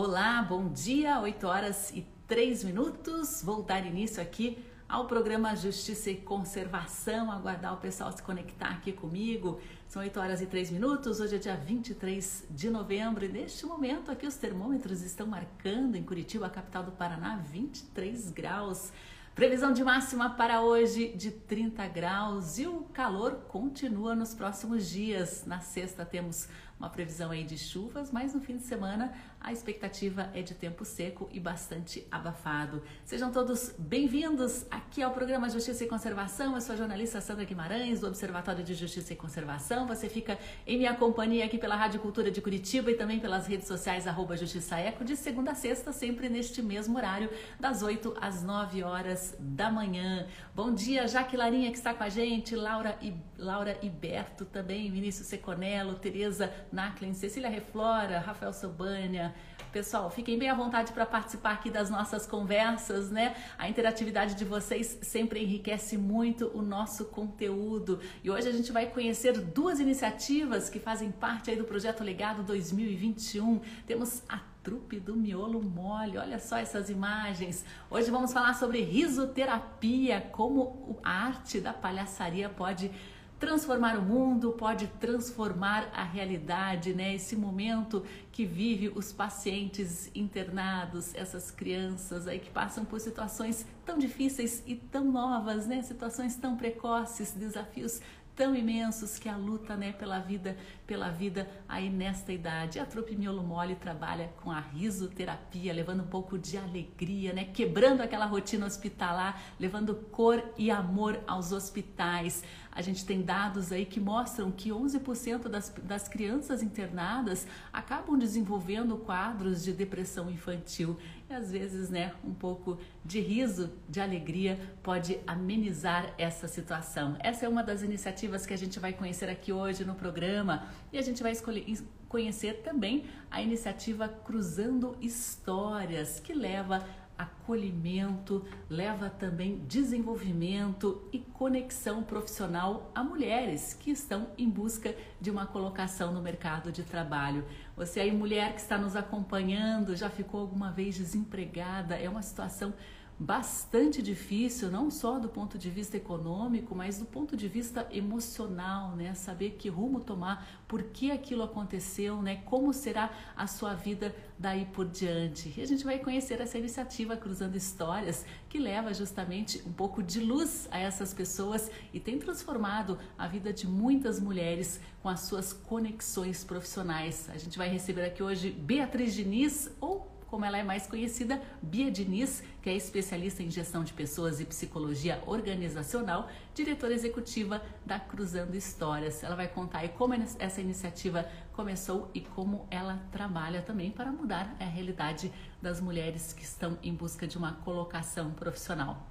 Olá, bom dia, 8 horas e 3 minutos. Vou dar início aqui ao programa Justiça e Conservação, aguardar o pessoal se conectar aqui comigo. São 8 horas e 3 minutos, hoje é dia 23 de novembro e neste momento aqui os termômetros estão marcando em Curitiba, capital do Paraná, 23 graus. Previsão de máxima para hoje de 30 graus e o calor continua nos próximos dias. Na sexta temos uma previsão aí de chuvas, mas no fim de semana a expectativa é de tempo seco e bastante abafado. Sejam todos bem-vindos aqui ao programa Justiça e Conservação. Eu sou a jornalista Sandra Guimarães, do Observatório de Justiça e Conservação. Você fica em minha companhia aqui pela Rádio Cultura de Curitiba e também pelas redes sociais arroba Justiça Eco, de segunda a sexta, sempre neste mesmo horário, das 8 às 9 horas da manhã. Bom dia, Jaque Larinha, que está com a gente, Laura, e, Laura Iberto também, Vinícius Seconello, Tereza Naclin, Cecília Reflora, Rafael Sobania. Pessoal, fiquem bem à vontade para participar aqui das nossas conversas, né? A interatividade de vocês sempre enriquece muito o nosso conteúdo. E hoje a gente vai conhecer duas iniciativas que fazem parte aí do projeto Legado 2021. Temos a trupe do miolo mole. Olha só essas imagens. Hoje vamos falar sobre risoterapia, como a arte da palhaçaria pode transformar o mundo, pode transformar a realidade, né? Esse momento que vive os pacientes internados, essas crianças aí que passam por situações tão difíceis e tão novas, né? Situações tão precoces, desafios tão imensos que a luta né, pela vida pela vida aí nesta idade. A trupe Miolo Mole trabalha com a risoterapia, levando um pouco de alegria, né, quebrando aquela rotina hospitalar, levando cor e amor aos hospitais. A gente tem dados aí que mostram que 11% das, das crianças internadas acabam desenvolvendo quadros de depressão infantil. Às vezes, né, um pouco de riso, de alegria pode amenizar essa situação. Essa é uma das iniciativas que a gente vai conhecer aqui hoje no programa e a gente vai escolher conhecer também a iniciativa Cruzando Histórias, que leva acolhimento, leva também desenvolvimento e conexão profissional a mulheres que estão em busca de uma colocação no mercado de trabalho. Você aí, mulher que está nos acompanhando, já ficou alguma vez desempregada? É uma situação bastante difícil, não só do ponto de vista econômico, mas do ponto de vista emocional, né? Saber que rumo tomar, por que aquilo aconteceu, né? Como será a sua vida daí por diante. E a gente vai conhecer essa iniciativa Cruzando Histórias, que leva justamente um pouco de luz a essas pessoas e tem transformado a vida de muitas mulheres com as suas conexões profissionais. A gente vai receber aqui hoje Beatriz Diniz ou como ela é mais conhecida, Bia Diniz, que é especialista em gestão de pessoas e psicologia organizacional, diretora executiva da Cruzando Histórias. Ela vai contar aí como essa iniciativa começou e como ela trabalha também para mudar a realidade das mulheres que estão em busca de uma colocação profissional.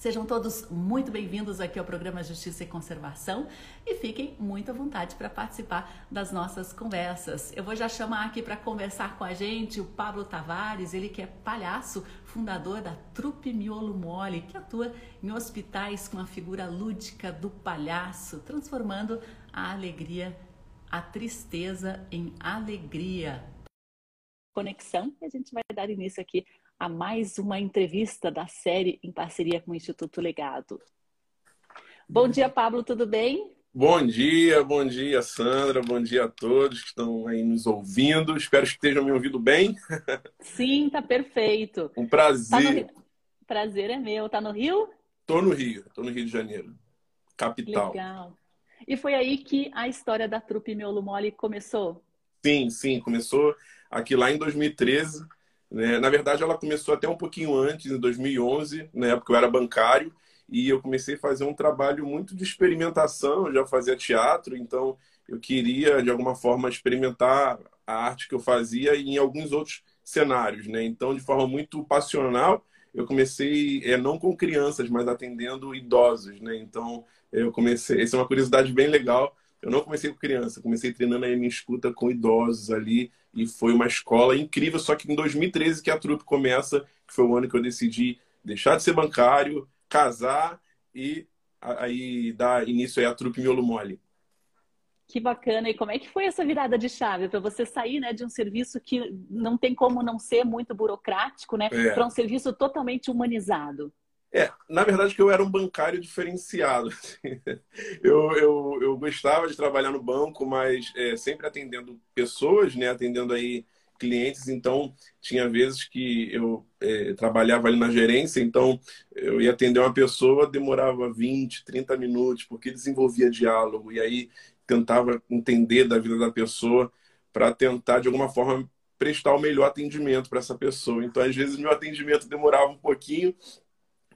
Sejam todos muito bem-vindos aqui ao programa Justiça e Conservação e fiquem muito à vontade para participar das nossas conversas. Eu vou já chamar aqui para conversar com a gente o Pablo Tavares, ele que é palhaço, fundador da Trupe Miolo Mole, que atua em hospitais com a figura lúdica do palhaço, transformando a alegria, a tristeza em alegria. Conexão e a gente vai dar início aqui a mais uma entrevista da série em parceria com o Instituto Legado. Bom dia, Pablo, tudo bem? Bom dia, bom dia, Sandra, bom dia a todos que estão aí nos ouvindo. Espero que estejam me ouvindo bem. Sim, tá perfeito. Um prazer. Tá prazer é meu. Tá no Rio? Tô no Rio, tô no Rio de Janeiro, capital. Legal. E foi aí que a história da trupe Miolo Mole começou? Sim, sim, começou aqui lá em 2013 né? Na verdade, ela começou até um pouquinho antes, em 2011, na época eu era bancário, e eu comecei a fazer um trabalho muito de experimentação, eu já fazia teatro, então eu queria, de alguma forma, experimentar a arte que eu fazia em alguns outros cenários. Né? Então, de forma muito passional, eu comecei, é, não com crianças, mas atendendo idosos. Né? Então, eu comecei, essa é uma curiosidade bem legal, eu não comecei com criança, comecei treinando a minha escuta com idosos ali e foi uma escola incrível. Só que em 2013 que a trupe começa, que foi o ano que eu decidi deixar de ser bancário, casar e aí dar início aí à trupe Miolo Mole. Que bacana. E como é que foi essa virada de chave para você sair né, de um serviço que não tem como não ser muito burocrático, né, é. para um serviço totalmente humanizado? É, na verdade que eu era um bancário diferenciado. Assim. Eu, eu, eu gostava de trabalhar no banco, mas é, sempre atendendo pessoas, né, atendendo aí clientes, então tinha vezes que eu é, trabalhava ali na gerência, então eu ia atender uma pessoa, demorava 20, 30 minutos, porque desenvolvia diálogo, e aí tentava entender da vida da pessoa para tentar, de alguma forma, prestar o melhor atendimento para essa pessoa. Então, às vezes, meu atendimento demorava um pouquinho,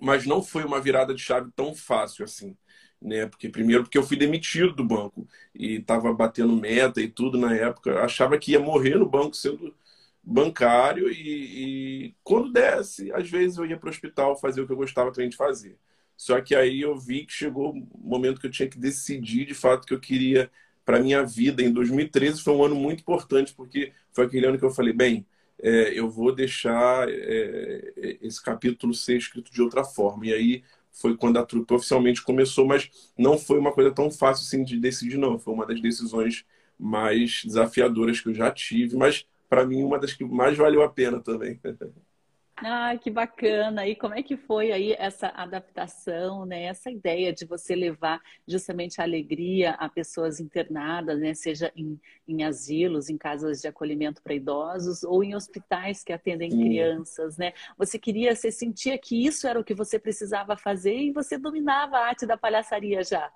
mas não foi uma virada de chave tão fácil assim. Né? Porque primeiro porque eu fui demitido do banco e estava batendo meta e tudo na época, achava que ia morrer no banco sendo bancário e, e quando desse, às vezes eu ia para o hospital fazer o que eu gostava também de fazer. Só que aí eu vi que chegou o momento que eu tinha que decidir de fato que eu queria para minha vida. Em 2013 foi um ano muito importante, porque foi aquele ano que eu falei, bem, é, eu vou deixar é, esse capítulo ser escrito de outra forma. E aí foi quando a trupe oficialmente começou, mas não foi uma coisa tão fácil assim de decidir, não. Foi uma das decisões mais desafiadoras que eu já tive, mas para mim uma das que mais valeu a pena também. Ah, que bacana! E como é que foi aí essa adaptação, né? Essa ideia de você levar justamente a alegria a pessoas internadas, né? Seja em, em asilos, em casas de acolhimento para idosos ou em hospitais que atendem Sim. crianças, né? Você queria, você sentia que isso era o que você precisava fazer e você dominava a arte da palhaçaria já.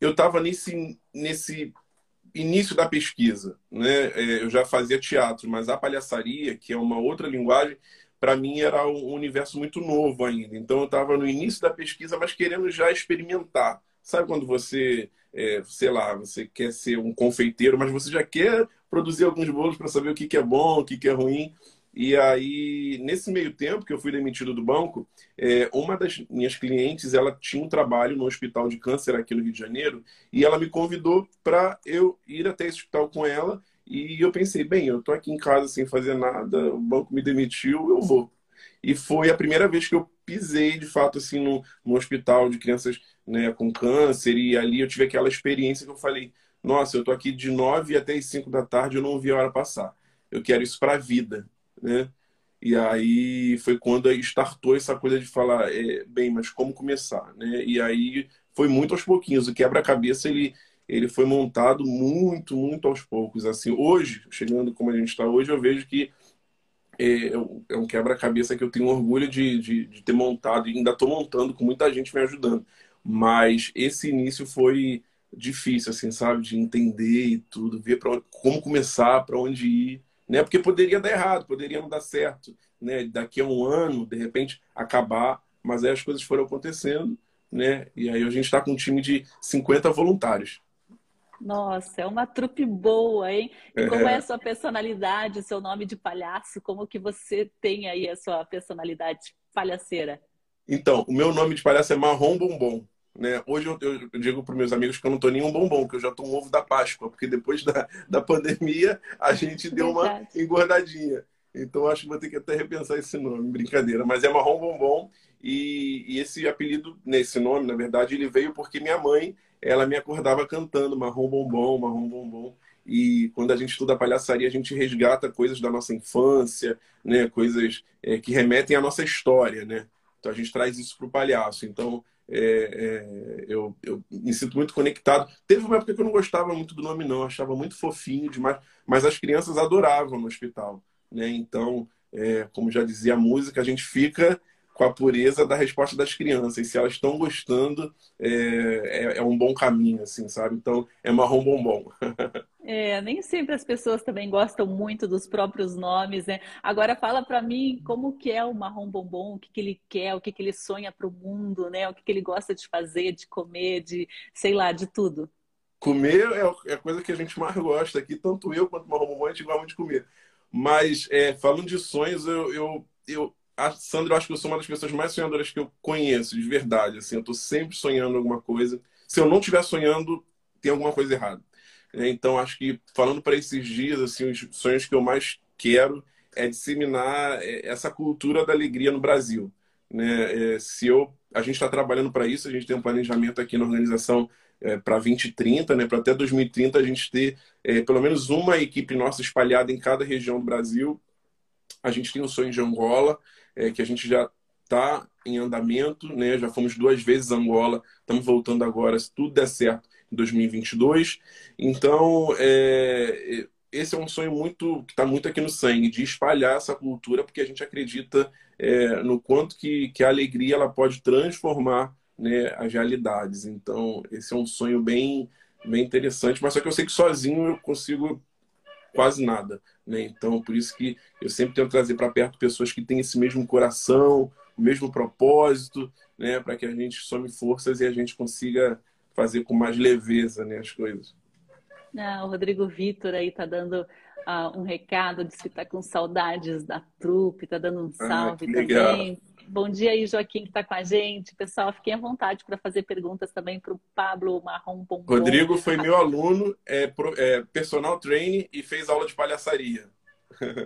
Eu estava nesse, nesse início da pesquisa, né? É, eu já fazia teatro, mas a palhaçaria, que é uma outra linguagem, para mim era um universo muito novo ainda. Então eu estava no início da pesquisa, mas querendo já experimentar. Sabe quando você, é, sei lá, você quer ser um confeiteiro, mas você já quer produzir alguns bolos para saber o que, que é bom, o que, que é ruim. E aí, nesse meio tempo que eu fui demitido do banco, é, uma das minhas clientes, ela tinha um trabalho no hospital de câncer aqui no Rio de Janeiro, e ela me convidou para eu ir até esse hospital com ela e eu pensei, bem, eu tô aqui em casa sem fazer nada, o banco me demitiu, eu vou. E foi a primeira vez que eu pisei, de fato, assim, no, no hospital de crianças né, com câncer. E ali eu tive aquela experiência que eu falei, nossa, eu tô aqui de nove até as cinco da tarde, eu não vi a hora passar. Eu quero isso para a vida, né? E aí foi quando startou essa coisa de falar, é, bem, mas como começar, né? E aí foi muito aos pouquinhos. O quebra-cabeça, ele ele foi montado muito, muito aos poucos. Assim, hoje, chegando como a gente está hoje, eu vejo que é, é um quebra-cabeça que eu tenho orgulho de, de, de ter montado e ainda estou montando com muita gente me ajudando. Mas esse início foi difícil, assim, sabe, de entender e tudo, ver para como começar, para onde ir, né? Porque poderia dar errado, poderia não dar certo, né? Daqui a um ano, de repente, acabar, mas aí as coisas foram acontecendo, né? E aí a gente está com um time de 50 voluntários. Nossa, é uma trupe boa, hein? E como é a sua personalidade, seu nome de palhaço? Como que você tem aí a sua personalidade palhaceira? Então, o meu nome de palhaço é Marrom Bombom. Né? Hoje eu, eu digo para meus amigos que eu não estou nem um bombom, que eu já estou um ovo da Páscoa, porque depois da, da pandemia a gente deu Verdade. uma engordadinha. Então acho que vou ter que até repensar esse nome, brincadeira. Mas é Marrom Bombom e, e esse apelido, nesse nome, na verdade, ele veio porque minha mãe ela me acordava cantando marrom bombom, marrom bombom. E quando a gente estuda palhaçaria, a gente resgata coisas da nossa infância, né? coisas é, que remetem à nossa história. Né? Então a gente traz isso para o palhaço. Então é, é, eu, eu, me sinto muito conectado. Teve uma época que eu não gostava muito do nome, não, achava muito fofinho demais, mas as crianças adoravam no hospital. Né? Então, é, como já dizia a música, a gente fica com a pureza da resposta das crianças. E se elas estão gostando, é, é, é, um bom caminho, assim, sabe? Então, é marrom bombom. É, nem sempre as pessoas também gostam muito dos próprios nomes, né? Agora fala para mim como que é o marrom bombom, o que, que ele quer, o que, que ele sonha para o mundo, né? O que, que ele gosta de fazer, de comer, de, sei lá, de tudo. Comer é, é a coisa que a gente mais gosta aqui, tanto eu quanto o marrom bombom, a gente gosta muito de comer. Mas, é, falando de sonhos, eu, eu, eu a Sandra, eu acho que eu sou uma das pessoas mais sonhadoras que eu conheço, de verdade. Assim, eu estou sempre sonhando alguma coisa. Se eu não estiver sonhando, tem alguma coisa errada. É, então, acho que falando para esses dias, assim, os sonhos que eu mais quero é disseminar é, essa cultura da alegria no Brasil. Né? É, se eu, a gente está trabalhando para isso, a gente tem um planejamento aqui na organização é, para 2030, né? Para até 2030 a gente ter é, pelo menos uma equipe nossa espalhada em cada região do Brasil. A gente tem o sonho de Angola, é, que a gente já está em andamento, né? Já fomos duas vezes Angola, estamos voltando agora, se tudo der certo, em 2022. Então, é, esse é um sonho muito que está muito aqui no sangue, de espalhar essa cultura, porque a gente acredita é, no quanto que, que a alegria ela pode transformar né, as realidades. Então, esse é um sonho bem, bem interessante, mas só que eu sei que sozinho eu consigo quase nada. Né? Então, por isso que eu sempre tento trazer para perto pessoas que têm esse mesmo coração, o mesmo propósito, né? para que a gente some forças e a gente consiga fazer com mais leveza né, as coisas. Ah, o Rodrigo Vitor aí tá dando uh, um recado, disse que tá com saudades da trupe, tá dando um ah, salve ah, também. Bom dia aí, Joaquim, que está com a gente. Pessoal, fiquem à vontade para fazer perguntas também para o Pablo Marrom. Rodrigo foi meu aluno, é, é, personal trainer e fez aula de palhaçaria.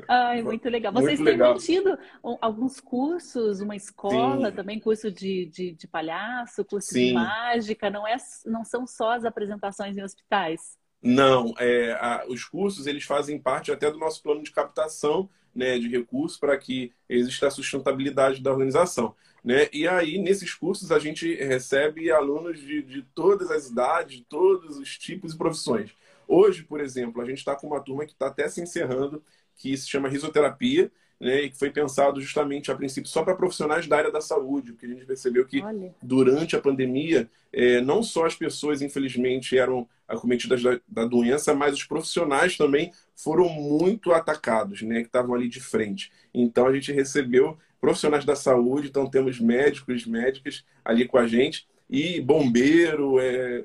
Ai, muito legal. Vocês muito têm legal. mantido alguns cursos, uma escola Sim. também, curso de, de, de palhaço, curso Sim. de mágica, não, é, não são só as apresentações em hospitais? Não, é, a, os cursos eles fazem parte até do nosso plano de captação né, de recursos para que exista a sustentabilidade da organização. Né? E aí, nesses cursos, a gente recebe alunos de, de todas as idades, de todos os tipos e profissões. Hoje, por exemplo, a gente está com uma turma que está até se encerrando, que se chama risoterapia, né, e que foi pensado justamente a princípio só para profissionais da área da saúde, porque a gente percebeu que Olha. durante a pandemia, é, não só as pessoas, infelizmente, eram acometidas da, da, doença, mas os profissionais também foram muito atacados, né, que estavam ali de frente. Então a gente recebeu profissionais da saúde, então temos médicos, médicas ali com a gente, e bombeiro, é,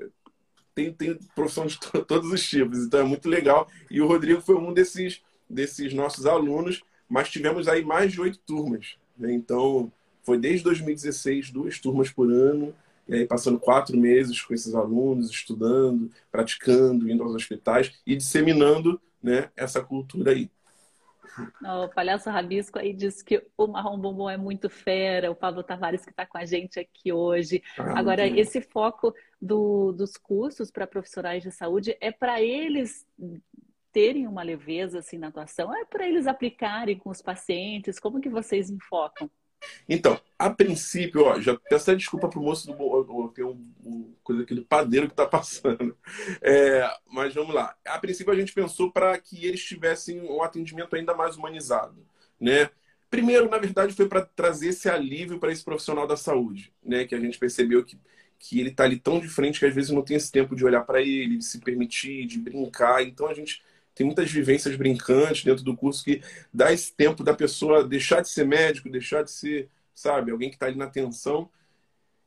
tem, tem profissão de todos os tipos, então é muito legal. E o Rodrigo foi um desses, desses nossos alunos mas tivemos aí mais de oito turmas. Né? Então, foi desde 2016, duas turmas por ano, e aí passando quatro meses com esses alunos, estudando, praticando, indo aos hospitais e disseminando né, essa cultura aí. O Palhaço Rabisco aí disse que o Marrom Bombom é muito fera, o Pablo Tavares que está com a gente aqui hoje. Ah, Agora, esse foco do, dos cursos para profissionais de saúde é para eles terem uma leveza assim na atuação? É para eles aplicarem com os pacientes? Como que vocês enfocam? Então, a princípio, ó, já peço desculpa pro moço do tem um, um, coisa aqui do padeiro que está passando. É, mas vamos lá. A princípio a gente pensou para que eles tivessem um atendimento ainda mais humanizado, né? Primeiro, na verdade, foi para trazer esse alívio para esse profissional da saúde, né? Que a gente percebeu que que ele está ali tão de frente que às vezes não tem esse tempo de olhar para ele, de se permitir, de brincar. Então a gente tem muitas vivências brincantes dentro do curso que dá esse tempo da pessoa deixar de ser médico, deixar de ser, sabe, alguém que está ali na atenção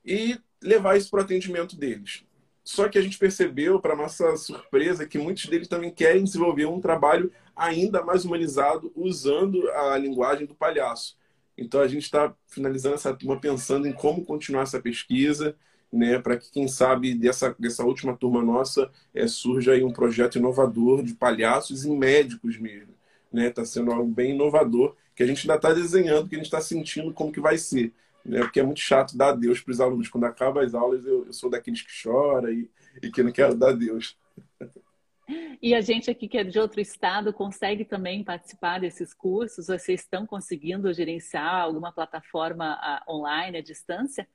e levar isso para o atendimento deles. Só que a gente percebeu, para nossa surpresa, que muitos deles também querem desenvolver um trabalho ainda mais humanizado usando a linguagem do palhaço. Então a gente está finalizando essa turma pensando em como continuar essa pesquisa, né, para que, quem sabe, dessa, dessa última turma nossa é, surja aí um projeto inovador de palhaços e médicos mesmo. Está né? Sendo algo bem inovador, que a gente ainda está desenhando, que a gente está sentindo como que vai ser. Né? Porque é muito chato dar adeus para os alunos. Quando acaba as aulas, eu, eu sou daqueles que chora e, e que não quero dar adeus. E a gente aqui que é de outro estado consegue também participar desses cursos? Vocês estão conseguindo gerenciar alguma plataforma uh, online à distância?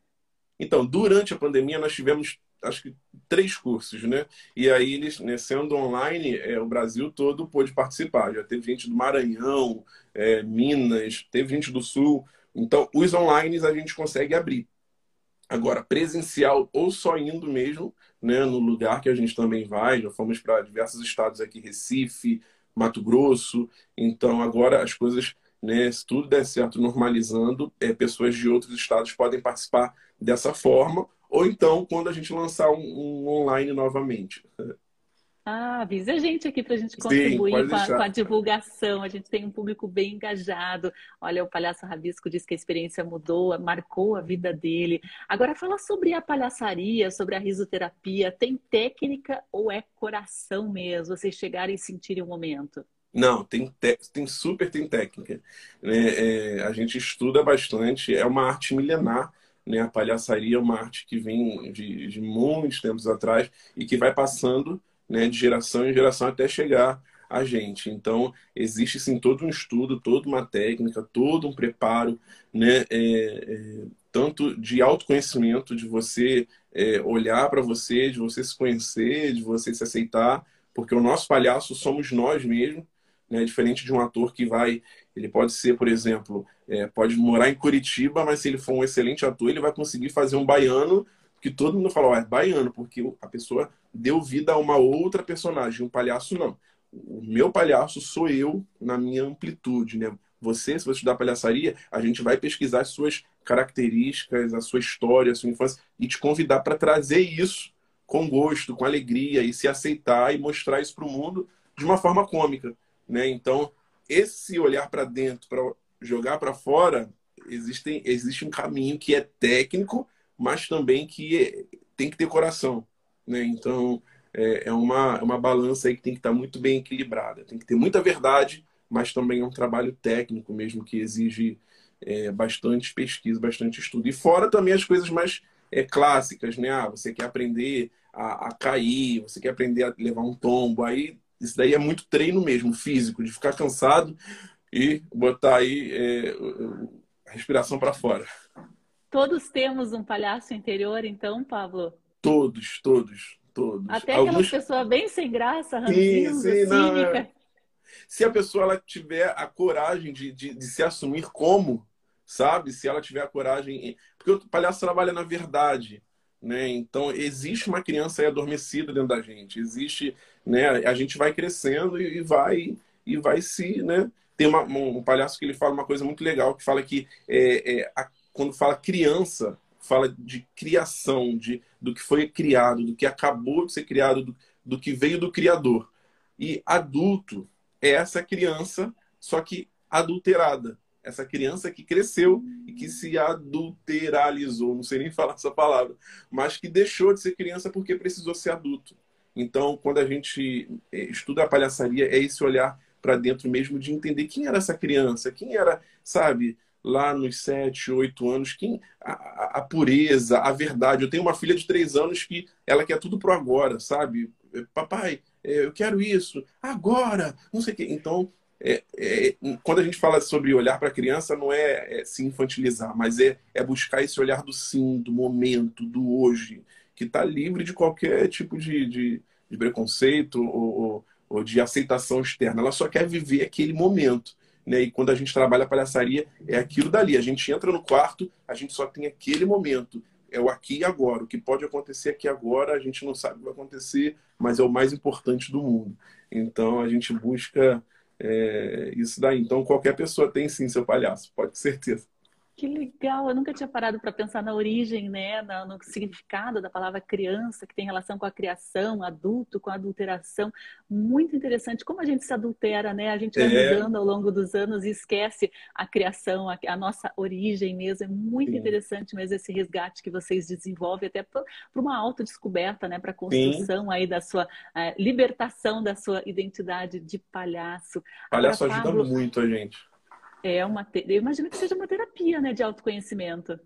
Então, durante a pandemia, nós tivemos, acho que, três cursos, né? E aí, eles, né, sendo online, é, o Brasil todo pôde participar. Já teve gente do Maranhão, é, Minas, teve gente do Sul. Então, os online a gente consegue abrir. Agora, presencial ou só indo mesmo, né, no lugar que a gente também vai, já fomos para diversos estados aqui, Recife, Mato Grosso. Então, agora as coisas, né, se tudo der certo, normalizando, é, pessoas de outros estados podem participar dessa forma, ou então quando a gente lançar um, um online novamente. Ah, avisa a gente aqui para a gente contribuir Sim, com, a, com, a, divulgação. A gente tem um público bem engajado. Olha, o Palhaço Rabisco diz que a experiência mudou, marcou a vida dele. Agora, fala sobre a palhaçaria, sobre a risoterapia. Tem técnica ou é coração mesmo? Vocês chegarem e sentirem o momento? Não, tem, tem super tem técnica. É, é, a gente estuda bastante. É uma arte milenar Né? A palhaçaria é uma arte que vem de, de muitos tempos atrás e que vai passando né, de geração em geração até chegar a gente. Então, existe sim todo um estudo, toda uma técnica, todo um preparo, né, é, é, tanto de autoconhecimento, de você é, olhar para você, de você se conhecer, de você se aceitar, porque o nosso palhaço somos nós mesmos, né, diferente de um ator que vai, ele pode ser, por exemplo, é, pode morar em Curitiba, mas se ele for um excelente ator, ele vai conseguir fazer um baiano que todo mundo fala, é baiano, porque a pessoa deu vida a uma outra personagem, um palhaço não o meu palhaço sou eu na minha amplitude, né? Você, se você estudar palhaçaria, a gente vai pesquisar as suas características, a sua história, a sua infância e te convidar para trazer isso com gosto, com alegria e se aceitar e mostrar isso para o mundo de uma forma cômica, né? Então, esse olhar para dentro, para jogar para fora, existem, existe um caminho que é técnico, mas também que é, tem que ter coração, né? Então, é, é uma, é uma balança aí que tem que estar muito bem equilibrada. Tem que ter muita verdade, mas também é um trabalho técnico mesmo que exige é, bastante pesquisa, bastante estudo. E fora também as coisas mais é, clássicas, né? Ah, você quer aprender a, a, cair, você quer aprender a levar um tombo. Aí isso daí é muito treino mesmo, físico, de ficar cansado e botar aí é, a respiração para fora. Todos temos um palhaço interior, então, Pablo? Todos, todos todos. Até aquela Alguns... pessoa bem sem graça, ranzinza, sim, sim, não, é. Se a pessoa ela tiver a coragem de, de, de, se assumir como, sabe? Se ela tiver a coragem... Porque o palhaço trabalha na verdade, né? Então, existe uma criança aí adormecida dentro da gente. Existe, né? A gente vai crescendo e, vai e vai se, né? Tem uma, um palhaço que ele fala uma coisa muito legal, que fala que é, é a, quando fala criança, fala de criação, de, do que foi criado, do que acabou de ser criado, do, do que veio do Criador. E adulto é essa criança, só que adulterada. Essa criança que cresceu e que se adulteralizou, não sei nem falar essa palavra, mas que deixou de ser criança porque precisou ser adulto. Então, quando a gente eh, estuda a palhaçaria, é esse olhar para dentro mesmo de entender quem era essa criança, quem era, sabe, lá nos sete, oito anos, quem a, a, pureza, a verdade. Eu tenho uma filha de três anos que ela quer tudo pro agora, sabe? Papai, é, eu quero isso, agora, não sei o quê. Então, é, é, quando a gente fala sobre olhar para a criança, não é, é, se infantilizar, mas é, é buscar esse olhar do sim, do momento, do hoje, que está livre de qualquer tipo de, de, de preconceito ou, ou, ou de aceitação externa. Ela só quer viver aquele momento. Né? E quando a gente trabalha a palhaçaria, é aquilo dali. A gente entra no quarto, a gente só tem aquele momento. É o aqui e agora. O que pode acontecer aqui agora, a gente não sabe o que vai acontecer, mas é o mais importante do mundo. Então a gente busca é, isso daí. Então qualquer pessoa tem sim seu palhaço, pode ter certeza. Que legal! Eu nunca tinha parado para pensar na origem, né, no significado da palavra criança, que tem relação com a criação, adulto, com a adulteração. Muito interessante. Como a gente se adultera, né? A gente vai é. mudando ao longo dos anos e esquece a criação, a, a nossa origem mesmo. É muito Sim. interessante mesmo esse resgate que vocês desenvolvem, até para uma autodescoberta, né? Para a construção Sim. aí da sua libertação da sua identidade de palhaço. Palhaço Agora, ajuda Pablo, muito a gente. É uma, eu imagino que seja uma terapia, né, de autoconhecimento.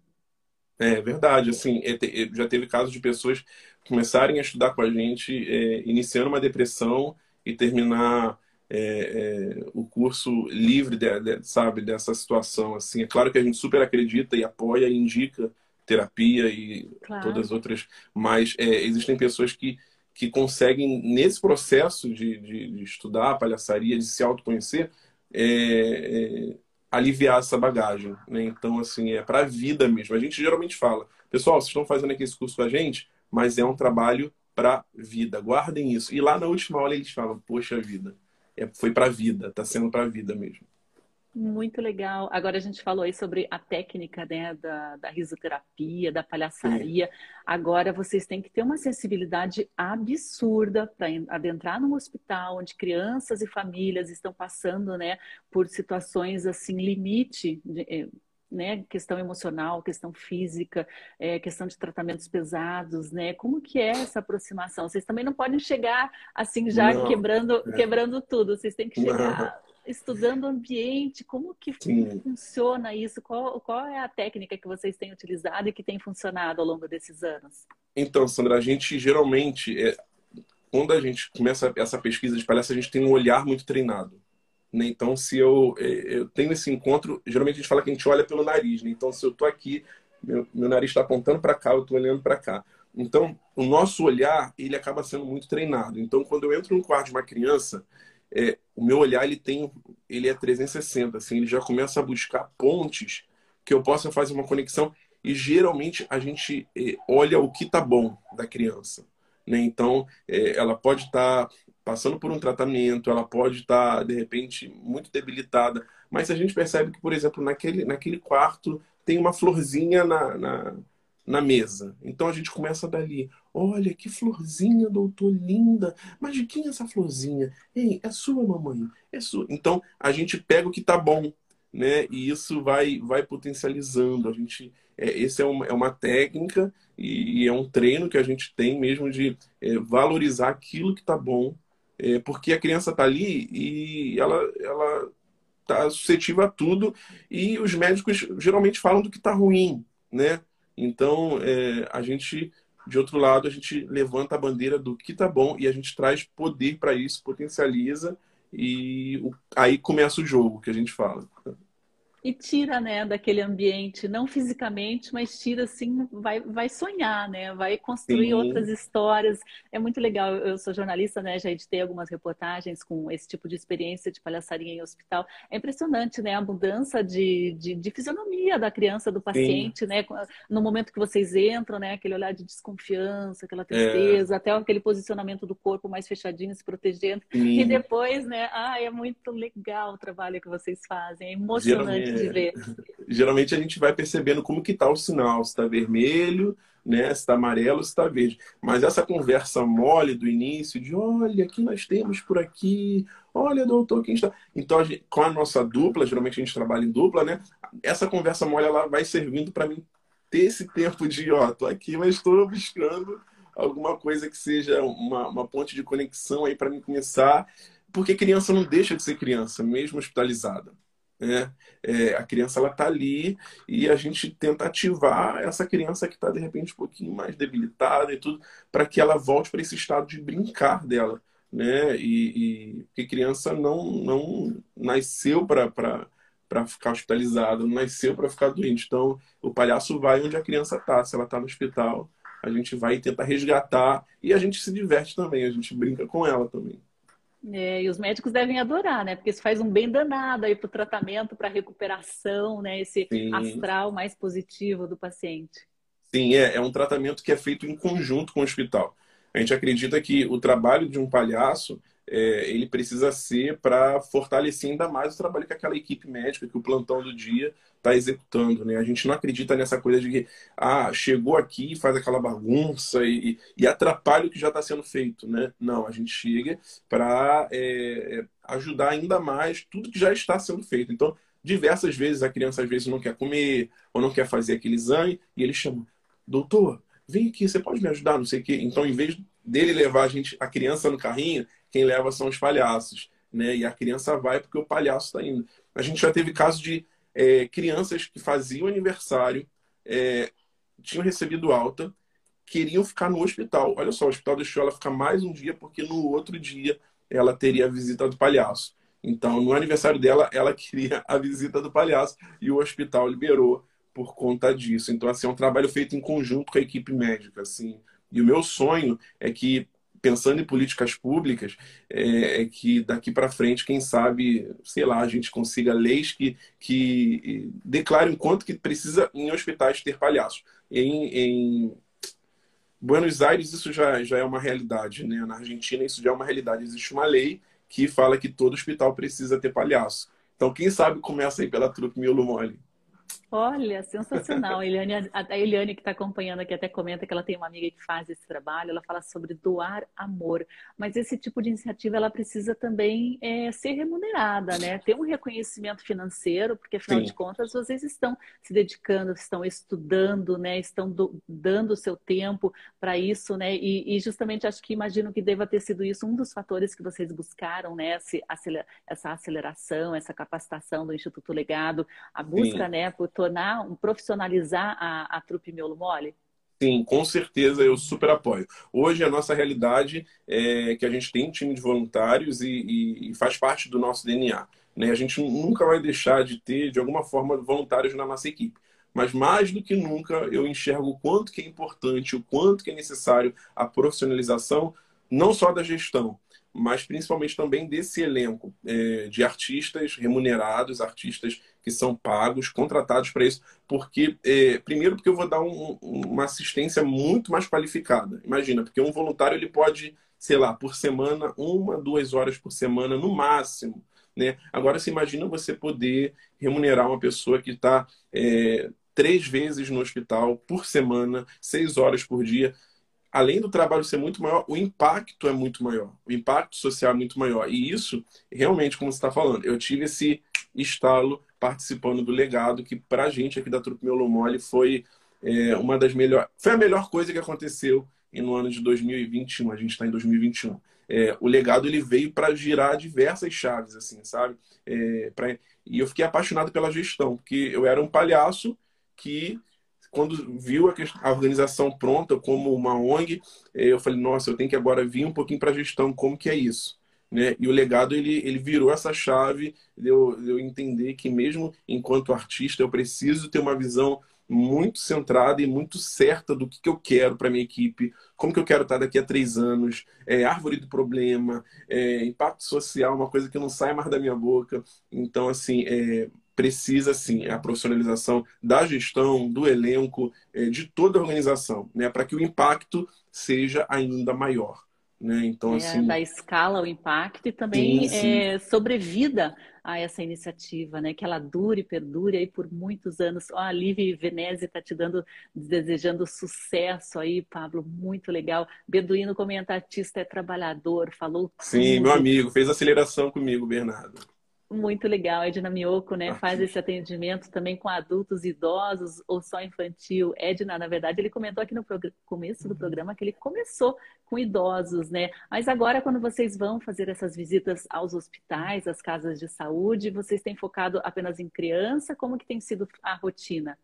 É verdade, assim, é já teve casos de pessoas começarem a estudar com a gente, é, iniciando uma depressão e terminar é, é, o curso livre, de, de, sabe, dessa situação. Assim, é claro que a gente super acredita e apoia e indica terapia e claro. todas as outras, mas é, existem pessoas que que conseguem nesse processo de, de, de estudar a palhaçaria, de se autoconhecer, é, é aliviar essa bagagem. Né? Então, assim, é para a vida mesmo. A gente geralmente fala, pessoal, vocês estão fazendo aqui esse curso com a gente, mas é um trabalho para vida. Guardem isso. E lá na última aula eles falam, poxa vida, é, foi para a vida, está sendo para a vida mesmo. Muito legal. Agora a gente falou aí sobre a técnica né, da, da risoterapia, da palhaçaria. Sim. Agora vocês têm que ter uma sensibilidade absurda para adentrar num hospital onde crianças e famílias estão passando né, por situações assim, limite. De, eh, né, questão emocional, questão física, é, questão de tratamentos pesados, né? Como que é essa aproximação? Vocês também não podem chegar assim já não, quebrando, é. quebrando tudo. Vocês têm que chegar estudando o ambiente, como que Sim. funciona isso? Qual, qual é a técnica que vocês têm utilizado e que tem funcionado ao longo desses anos? Então, Sandra, a gente geralmente, é, quando a gente começa essa pesquisa de palestra, a gente tem um olhar muito treinado. Né? Então, se eu, é, eu tenho esse encontro, geralmente a gente fala que a gente olha pelo nariz. Né? Então, se eu estou aqui, meu, meu nariz está apontando para cá, eu estou olhando para cá. Então, o nosso olhar, ele acaba sendo muito treinado. Então, quando eu entro no quarto de uma criança, é, o meu olhar, ele tem, ele é 360, assim, ele já começa a buscar pontes que eu possa fazer uma conexão e geralmente a gente é, olha o que está bom da criança. Né? Então, é, ela pode estar tá passando por um tratamento, ela pode estar, tá, de repente, muito debilitada, mas a gente percebe que, por exemplo, naquele, naquele quarto tem uma florzinha na, na, na mesa. Então a gente começa dali. Olha, que florzinha, doutor, linda. Mas de quem é essa florzinha? Ei, é sua, mamãe. É sua. Então a gente pega o que tá bom, né? E isso vai, vai potencializando. A gente, é, esse é uma, é uma técnica e, e, é um treino que a gente tem mesmo de é, valorizar aquilo que tá bom, é, porque a criança tá ali e ela, ela tá suscetível a tudo e os médicos geralmente falam do que tá ruim, né? Então, é, a gente, de outro lado, a gente levanta a bandeira do que tá bom e a gente traz poder para isso, potencializa e o, aí começa o jogo que a gente fala e tira, né, daquele ambiente, não fisicamente, mas tira assim, vai, vai sonhar, né, vai construir Sim. outras histórias. É muito legal. Eu sou jornalista, né, já editei algumas reportagens com esse tipo de experiência de palhaçaria em hospital. É impressionante, né, a mudança de, de, de fisionomia da criança, do paciente, Sim. né, no momento que vocês entram, né, aquele olhar de desconfiança, aquela tristeza, é. até aquele posicionamento do corpo mais fechadinho, se protegendo. Sim. E depois, né, ah, é muito legal o trabalho que vocês fazem, é emocionante de ver. Geralmente a gente vai percebendo como que tá o sinal, se está vermelho, né? Se está amarelo, se está verde. Mas essa conversa mole do início, de olha, aqui nós temos por aqui, olha, doutor, quem está. Então, a gente, com a nossa dupla, geralmente a gente trabalha em dupla, né? Essa conversa mole ela vai servindo para mim ter esse tempo de, ó, tô aqui, mas estou buscando alguma coisa que seja uma, uma ponte de conexão aí para mim começar. Porque criança não deixa de ser criança, mesmo hospitalizada. Né? É, a criança ela está ali e a gente tenta ativar essa criança que está de repente um pouquinho mais debilitada e tudo para que ela volte para esse estado de brincar dela, né? E, e porque criança não não nasceu para para ficar hospitalizada, não nasceu para ficar doente. Então o palhaço vai onde a criança está. Se ela está no hospital, a gente vai tentar resgatar e a gente se diverte também. A gente brinca com ela também. É, e os médicos devem adorar, né? Porque isso faz um bem danado aí para o tratamento, para a recuperação, né? Esse Sim. astral mais positivo do paciente. Sim, é, é um tratamento que é feito em conjunto com o hospital. A gente acredita que o trabalho de um palhaço é, ele precisa ser para fortalecer ainda mais o trabalho que aquela equipe médica, que o plantão do dia está executando. Né? A gente não acredita nessa coisa de que ah, chegou aqui, faz aquela bagunça e, e atrapalha o que já está sendo feito. Né? Não, a gente chega para é, é, ajudar ainda mais tudo que já está sendo feito. Então, diversas vezes a criança às vezes não quer comer ou não quer fazer aquele exame e ele chama, doutor, vem aqui, você pode me ajudar, não sei o quê. Então, em vez dele levar a gente, a criança no carrinho, quem leva são os palhaços, né? E a criança vai porque o palhaço está indo. A gente já teve casos de é, crianças que faziam aniversário, é, tinham recebido alta, queriam ficar no hospital. Olha só, o hospital deixou ela ficar mais um dia porque no outro dia ela teria a visita do palhaço. Então, no aniversário dela, ela queria a visita do palhaço e o hospital liberou por conta disso. Então, assim, é um trabalho feito em conjunto com a equipe médica, assim. E o meu sonho é que pensando em políticas públicas, é, é que daqui para frente, quem sabe, sei lá, a gente consiga leis que, que declarem quanto que precisa em hospitais ter palhaços. Em, em Buenos Aires isso já, já é uma realidade, né? Na Argentina isso já é uma realidade. Existe uma lei que fala que todo hospital precisa ter palhaço. Então, quem sabe começa aí pela trupe Miolo Mole. Olha, sensacional. A Eliane, a Eliane que está acompanhando aqui até comenta que ela tem uma amiga que faz esse trabalho, ela fala sobre doar amor. Mas esse tipo de iniciativa ela precisa também é, ser remunerada, né? Ter um reconhecimento financeiro, porque afinal Sim. de contas vocês estão se dedicando, estão estudando, né? Estão do, dando o seu tempo para isso, né? E, e, justamente acho que imagino que deva ter sido isso um dos fatores que vocês buscaram, né? essa aceleração, essa capacitação do Instituto Legado, a busca, Sim. né? Por tornar, profissionalizar a, a trupe miolo mole? Sim, com certeza eu super apoio. Hoje a nossa realidade é que a gente tem um time de voluntários e, e, e faz parte do nosso DNA. Né? A gente nunca vai deixar de ter, de alguma forma, voluntários na nossa equipe. Mas mais do que nunca eu enxergo o quanto que é importante, o quanto que é necessário a profissionalização, não só da gestão, mas principalmente também desse elenco é, de artistas remunerados, artistas que são pagos, contratados para isso, porque é, primeiro porque eu vou dar um, uma assistência muito mais qualificada. Imagina, porque um voluntário ele pode, sei lá, por semana, uma, duas horas por semana no máximo. Né? Agora, se imagina você poder remunerar uma pessoa que está é, três vezes no hospital por semana, seis horas por dia além do trabalho ser muito maior, o impacto é muito maior. O impacto social é muito maior. E isso, realmente, como você está falando, eu tive esse estalo participando do legado, que para a gente aqui da Trupe Miolo Mole foi é, uma das melhores. Foi a melhor coisa que aconteceu no ano de 2021. A gente está em 2021. É, o legado ele veio para girar diversas chaves, assim, sabe? É, pra... E eu fiquei apaixonado pela gestão, porque eu era um palhaço que quando viu a, a organização pronta como uma ONG, eh, eu falei, nossa, eu tenho que agora vir um pouquinho para a gestão, como que é isso? Né? E o legado, ele, ele virou essa chave de eu, de eu entender que mesmo enquanto artista, eu preciso ter uma visão muito centrada e muito certa do que, que eu quero para minha equipe, como que eu quero estar daqui a três anos, é, árvore do problema, é, impacto social, uma coisa que não sai mais da minha boca. Então, assim, é, precisa sim a profissionalização da gestão, do elenco, eh, de toda a organização, né, para que o impacto seja ainda maior. Né? Então, é, assim... Da escala, o impacto e também sim, sim. É, sobrevida a essa iniciativa, né? Que ela dure, perdure aí por muitos anos. Ó, a Livi Veneze está te dando, desejando sucesso aí, Pablo, muito legal. Beduíno comenta, artista é trabalhador, falou Sim, tudo. meu amigo, fez aceleração comigo, Bernardo. Muito legal, Edna Mioco, né? Faz esse atendimento também com adultos, idosos ou só infantil. Edna, na verdade, ele comentou aqui no começo do programa que ele começou com idosos, né? Mas agora, quando vocês vão fazer essas visitas aos hospitais, às casas de saúde, vocês têm focado apenas em criança? Como que tem sido a rotina?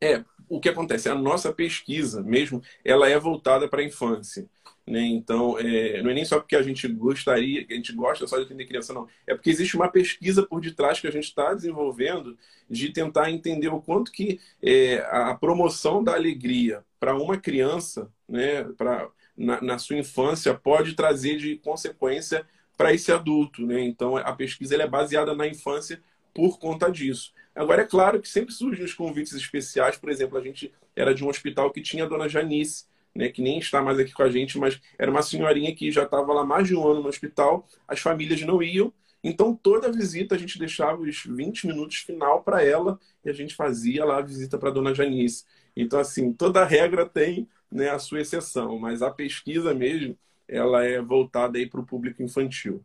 É, o que acontece? A nossa pesquisa mesmo, ela é voltada para a infância. Né? Então, é, não é nem só porque a gente gostaria, que a gente gosta só de atender criança, não. É porque existe uma pesquisa por detrás que a gente está desenvolvendo de tentar entender o quanto que é, a promoção da alegria para uma criança, né, pra, na, na, sua infância, pode trazer de consequência para esse adulto. Né? Então, a pesquisa é baseada na infância por conta disso. Agora, é claro que sempre surgem os convites especiais. Por exemplo, a gente era de um hospital que tinha a dona Janice, né, que nem está mais aqui com a gente, mas era uma senhorinha que já estava lá mais de um ano no hospital, as famílias não iam. Então, toda visita a gente deixava os 20 minutos final para ela e a gente fazia lá a visita para a dona Janice. Então, assim, toda regra tem né, a sua exceção, mas a pesquisa mesmo, ela é voltada para o público infantil.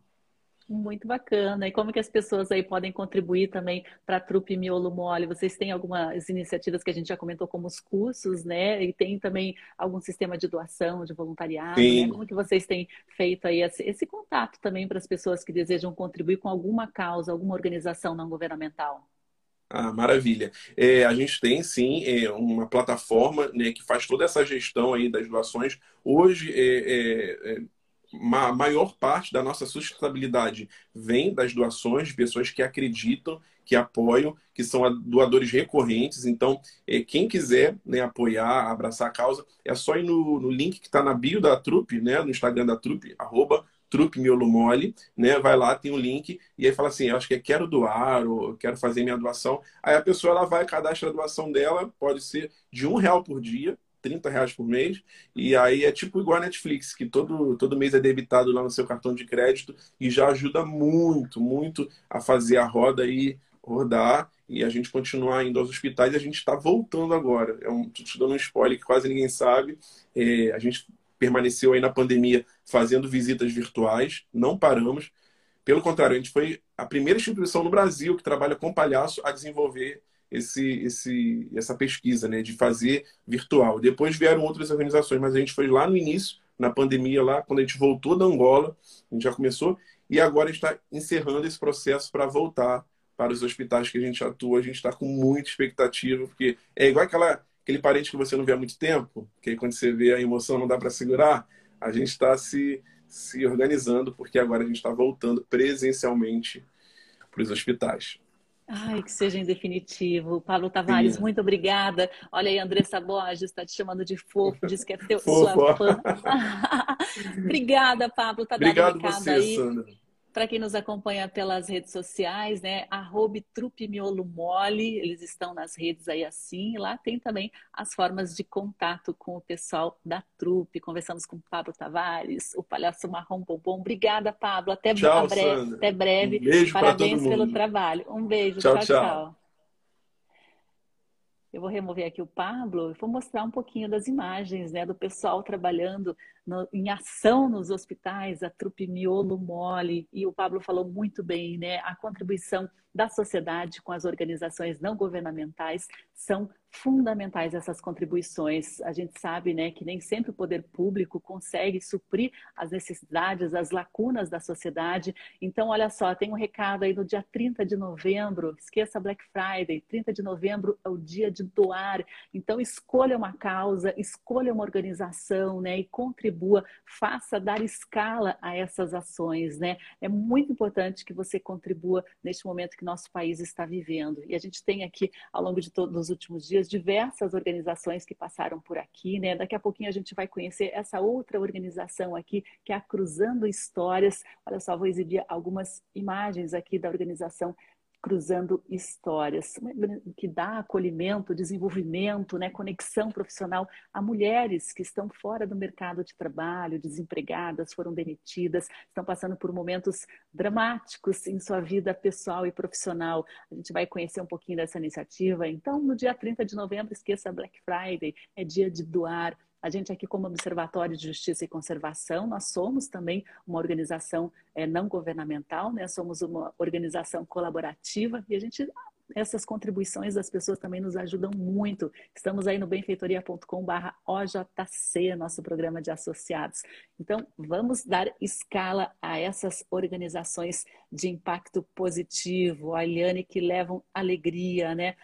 Muito bacana. E como que as pessoas aí podem contribuir também para a Trupe Miolo Mole? Vocês têm algumas iniciativas que a gente já comentou como os cursos, né? E tem também algum sistema de doação, de voluntariado, né? Como que vocês têm feito aí esse, esse contato também para as pessoas que desejam contribuir com alguma causa, alguma organização não governamental? Ah, maravilha. É, a gente tem sim é, uma plataforma né, que faz toda essa gestão aí das doações. Hoje, é, é, é a maior parte da nossa sustentabilidade vem das doações de pessoas que acreditam, que apoiam, que são doadores recorrentes. Então, é, quem quiser né, apoiar, abraçar a causa, é só ir no, no link que está na bio da Trupe, né, no Instagram da Trupe, arroba Trupe Miolo Mole, né? Vai lá, tem o um link, e aí fala assim, acho que é quero doar, ou quero fazer minha doação. Aí a pessoa ela vai, cadastra a doação dela, pode ser de um real por dia, 30 reais por mês. E aí é tipo igual a Netflix, que todo, todo mês é debitado lá no seu cartão de crédito e já ajuda muito, muito a fazer a roda aí rodar e a gente continuar indo aos hospitais. E a gente está voltando agora. É um, te dando um spoiler que quase ninguém sabe. É, a gente permaneceu aí na pandemia fazendo visitas virtuais, não paramos. Pelo contrário, a gente foi a primeira instituição no Brasil que trabalha com palhaço a desenvolver esse, esse, essa pesquisa, né, de fazer virtual. Depois vieram outras organizações, mas a gente foi lá no início, na pandemia, lá quando a gente voltou da Angola, a gente já começou, e agora está encerrando esse processo para voltar para os hospitais que a gente atua. A gente está com muita expectativa, porque é igual aquela, aquele parente que você não vê há muito tempo, que quando você vê a emoção não dá para segurar. A gente está se, se organizando, porque agora a gente está voltando presencialmente para os hospitais. Ai, que seja em definitivo. Pablo Tavares, Sim. muito obrigada. Olha aí, Andressa Borges está te chamando de fofo, diz que é teu, sua fã. obrigada, Pablo. Tá Obrigado você, aí. Sandra. Para quem nos acompanha pelas redes sociais, né? Arroba Trupe Miolo Mole, eles estão nas redes aí assim. Lá tem também as formas de contato com o pessoal da Trupe. Conversamos com o Pablo Tavares, o Palhaço Marrom Pompom. Obrigada, Pablo. Até, tchau, breve, até breve. Um beijo Parabéns pelo trabalho. Um beijo. tchau. tchau. tchau. Eu vou remover aqui o Pablo e vou mostrar um pouquinho das imagens né, do pessoal trabalhando no, em ação nos hospitais, a trupe Miolo Mole. E o Pablo falou muito bem, né? A contribuição da sociedade com as organizações não governamentais são fundamentais essas contribuições. A gente sabe né, que nem sempre o poder público consegue suprir as necessidades, as lacunas da sociedade. Então, olha só, tem um recado aí no dia 30 de novembro, esqueça Black Friday, 30 de novembro é o dia de doar. Então, escolha uma causa, escolha uma organização né, e contribua, faça dar escala a essas ações. Né? É muito importante que você contribua neste momento que nosso país está vivendo. E a gente tem aqui, ao longo de todos os últimos dias, diversas organizações que passaram por aqui, né? Daqui a pouquinho a gente vai conhecer essa outra organização aqui, que é a Cruzando Histórias. Olha só, vou exibir algumas imagens aqui da organização Cruzando Histórias, que dá acolhimento, desenvolvimento, né, conexão profissional a mulheres que estão fora do mercado de trabalho, desempregadas, foram demitidas, estão passando por momentos dramáticos em sua vida pessoal e profissional. A gente vai conhecer um pouquinho dessa iniciativa. Então, no dia 30 de novembro, esqueça Black Friday, é dia de doar, a gente aqui, como Observatório de Justiça e Conservação, nós somos também uma organização é, não governamental, né? somos uma organização colaborativa e a gente essas contribuições das pessoas também nos ajudam muito. Estamos aí no benfeitoria.com.br OJC, nosso programa de associados. Então, vamos dar escala a essas organizações de impacto positivo, a Eliane, que levam alegria, né?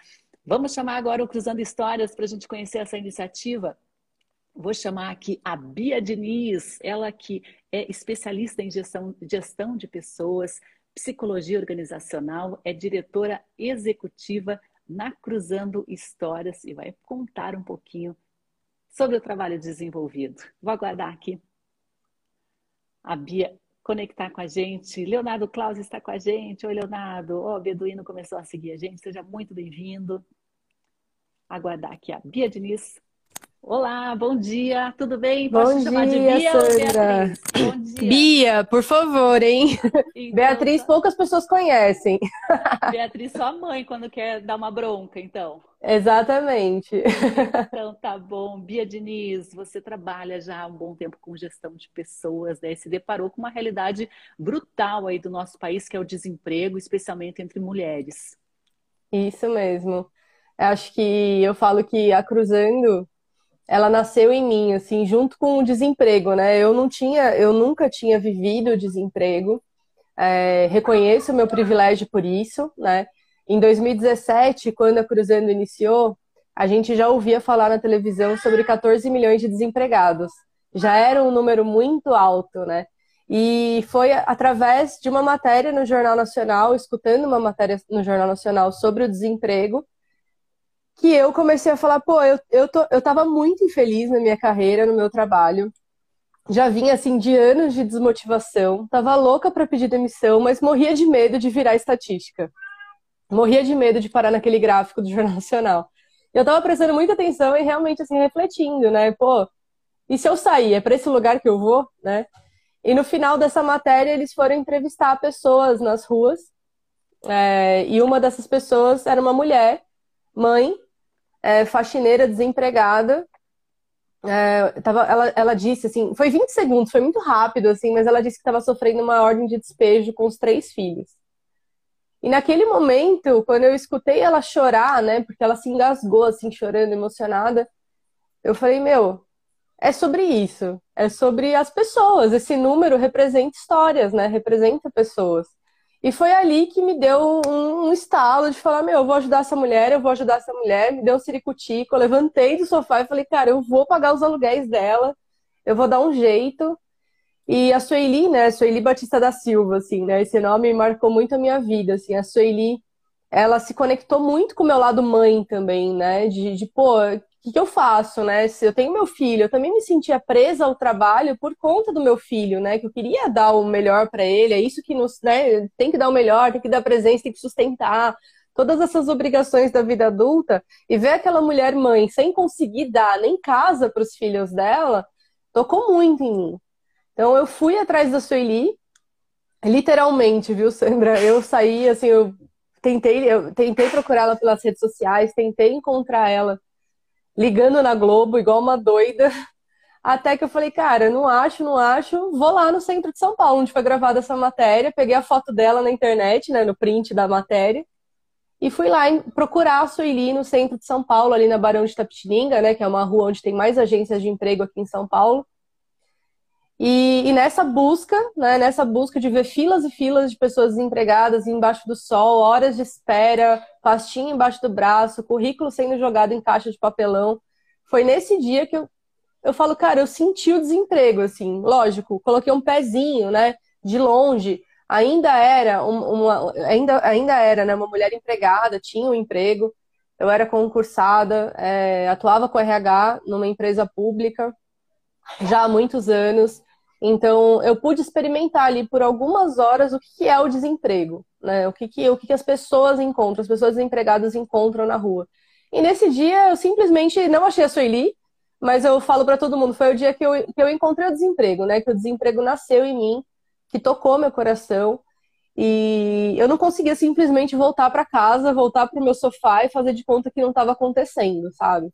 Vamos chamar agora o Cruzando Histórias para a gente conhecer essa iniciativa. Vou chamar aqui a Bia Diniz, ela que é especialista em gestão, gestão de pessoas, psicologia organizacional, é diretora executiva na Cruzando Histórias e vai contar um pouquinho sobre o trabalho desenvolvido. Vou aguardar aqui a Bia conectar com a gente. Leonardo Claus está com a gente. Oi, Leonardo. Ó, oh, Beduíno começou a seguir a gente. Seja muito bem-vindo. Aguardar aqui a Bia Diniz Olá, bom dia, tudo bem? Posso bom chamar dia, de Bia Sandra. Bom dia. Bia, por favor, hein? Então, Beatriz, poucas pessoas conhecem. Beatriz, sua mãe, quando quer dar uma bronca, então. Exatamente. Então, tá bom. Bia Diniz, você trabalha já há um bom tempo com gestão de pessoas, né? Se deparou com uma realidade brutal aí do nosso país, que é o desemprego, especialmente entre mulheres. Isso mesmo. Acho que eu falo que a Cruzando ela nasceu em mim, assim, junto com o desemprego, né? Eu não tinha, eu nunca tinha vivido o desemprego. É, reconheço o meu privilégio por isso, né? Em 2017, quando a Cruzando iniciou, a gente já ouvia falar na televisão sobre 14 milhões de desempregados. Já era um número muito alto, né? E foi através de uma matéria no Jornal Nacional, escutando uma matéria no Jornal Nacional sobre o desemprego, que eu comecei a falar, pô, eu, eu, tô, eu tava muito infeliz na minha carreira, no meu trabalho. Já vinha, assim, de anos de desmotivação. Tava louca para pedir demissão, mas morria de medo de virar estatística. Morria de medo de parar naquele gráfico do Jornal Nacional. Eu tava prestando muita atenção e realmente, assim, refletindo, né? Pô, e se eu sair? É para esse lugar que eu vou, né? E no final dessa matéria, eles foram entrevistar pessoas nas ruas É, e uma dessas pessoas era uma mulher, mãe, é, faxineira, desempregada. É, tava, ela, ela disse assim, foi 20 segundos, foi muito rápido, assim, mas ela disse que estava sofrendo uma ordem de despejo com os três filhos. E naquele momento, quando eu escutei ela chorar, né, porque ela se engasgou, assim, chorando, emocionada, eu falei, meu, é sobre isso. É sobre as pessoas. Esse número representa histórias, né? Representa pessoas. E foi ali que me deu um, um estalo de falar, meu, eu vou ajudar essa mulher, eu vou ajudar essa mulher. Me deu um ciricutico, eu levantei do sofá e falei, cara, eu vou pagar os aluguéis dela, eu vou dar um jeito. E a Sueli, né, Sueli Batista da Silva, assim, né, esse nome marcou muito a minha vida, assim, a Sueli, ela se conectou muito com o meu lado mãe também, né, de, de pô, que, que eu faço, né, se eu tenho meu filho, eu também me sentia presa ao trabalho por conta do meu filho, né, que eu queria dar o melhor para ele, é isso que nos, né, tem que dar o melhor, tem que dar presença, tem que sustentar, todas essas obrigações da vida adulta, e ver aquela mulher mãe sem conseguir dar nem casa para os filhos dela, tocou muito em mim. Então eu fui atrás da Sueli, literalmente, viu, Sandra? Eu saí, assim, eu tentei, eu tentei procurá-la pelas redes sociais, tentei encontrar ela ligando na Globo, igual uma doida. Até que eu falei, cara, não acho, não acho. Vou lá no centro de São Paulo, onde foi gravada essa matéria. Peguei a foto dela na internet, né, no print da matéria. E fui lá procurar a Sueli no centro de São Paulo, ali na Barão de Tapetininga, né, que é uma rua onde tem mais agências de emprego aqui em São Paulo. E, e, nessa busca, né, nessa busca de ver filas e filas de pessoas desempregadas embaixo do sol, horas de espera, pastinha embaixo do braço, currículo sendo jogado em caixa de papelão, foi nesse dia que eu, eu falo, cara, eu senti o desemprego, assim, lógico, coloquei um pezinho, né, de longe, ainda era uma, ainda, ainda era, né, uma mulher empregada, tinha um emprego, eu era concursada, é, atuava com RH numa empresa pública já há muitos anos, então, eu pude experimentar ali por algumas horas o que é o desemprego, né? O que, que, o que, as pessoas encontram, as pessoas desempregadas encontram na rua. E nesse dia, eu simplesmente não achei a Sueli, mas eu falo para todo mundo, foi o dia que eu, que eu encontrei o desemprego, né? Que o desemprego nasceu em mim, que tocou meu coração. E eu não conseguia simplesmente voltar para casa, voltar para o meu sofá e fazer de conta que não estava acontecendo, sabe?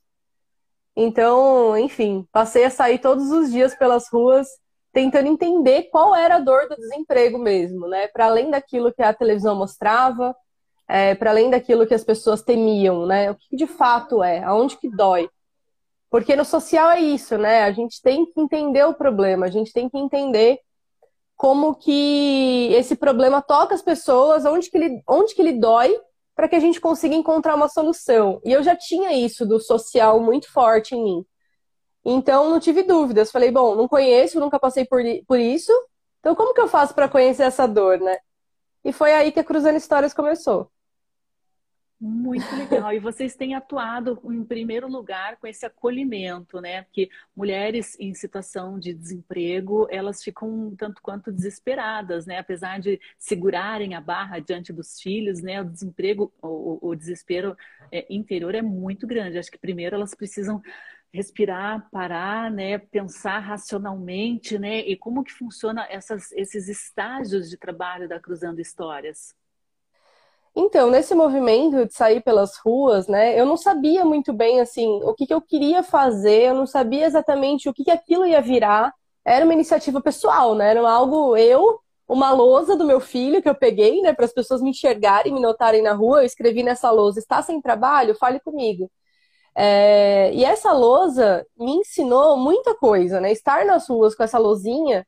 Então, enfim, passei a sair todos os dias pelas ruas tentando entender qual era a dor do desemprego mesmo, né? Para além daquilo que a televisão mostrava, é, para além daquilo que as pessoas temiam, né? O que de fato é, aonde que dói. Porque no social é isso, né? A gente tem que entender o problema, a gente tem que entender como que esse problema toca as pessoas, onde que ele, onde que ele dói, para que a gente consiga encontrar uma solução. E eu já tinha isso do social muito forte em mim. Então, não tive dúvidas. Falei, bom, não conheço, nunca passei por, por isso. Então, como que eu faço para conhecer essa dor, né? E foi aí que a Cruzando Histórias começou. Muito legal. E vocês têm atuado em primeiro lugar com esse acolhimento, né? Porque mulheres em situação de desemprego, elas ficam tanto quanto desesperadas, né? Apesar de segurarem a barra diante dos filhos, né? O desemprego, o, o desespero é, interior é muito grande. Acho que primeiro elas precisam respirar, parar, né, pensar racionalmente, né, e como que funciona essas, esses estágios de trabalho da Cruzando Histórias? Então, nesse movimento de sair pelas ruas, né, eu não sabia muito bem, assim, o que, que eu queria fazer, eu não sabia exatamente o que, que aquilo ia virar. Era uma iniciativa pessoal, né, era algo, eu, uma lousa do meu filho que eu peguei, né, para as pessoas me enxergarem, me notarem na rua, eu escrevi nessa lousa, está sem trabalho? Fale comigo. É, e essa lousa me ensinou muita coisa, né? Estar nas ruas com essa lousinha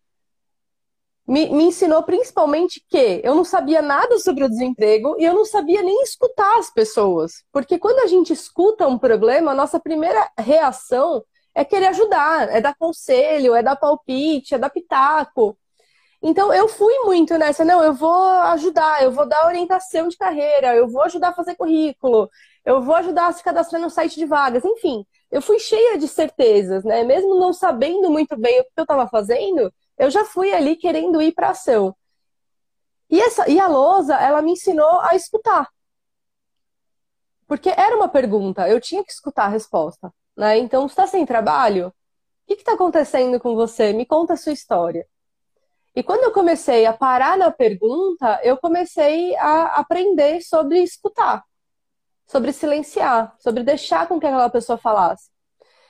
me, me ensinou principalmente que eu não sabia nada sobre o desemprego e eu não sabia nem escutar as pessoas. Porque quando a gente escuta um problema, a nossa primeira reação é querer ajudar, é dar conselho, é dar palpite, é dar pitaco. Então eu fui muito nessa, não, eu vou ajudar, eu vou dar orientação de carreira, eu vou ajudar a fazer currículo, eu vou ajudar a se cadastrar no site de vagas, enfim. Eu fui cheia de certezas, né? Mesmo não sabendo muito bem o que eu estava fazendo, eu já fui ali querendo ir para ação. E, essa, e a lousa, ela me ensinou a escutar. Porque era uma pergunta, eu tinha que escutar a resposta. Né? Então, está sem trabalho? O que está acontecendo com você? Me conta a sua história. E quando eu comecei a parar na pergunta, eu comecei a aprender sobre escutar, sobre silenciar, sobre deixar com que aquela pessoa falasse.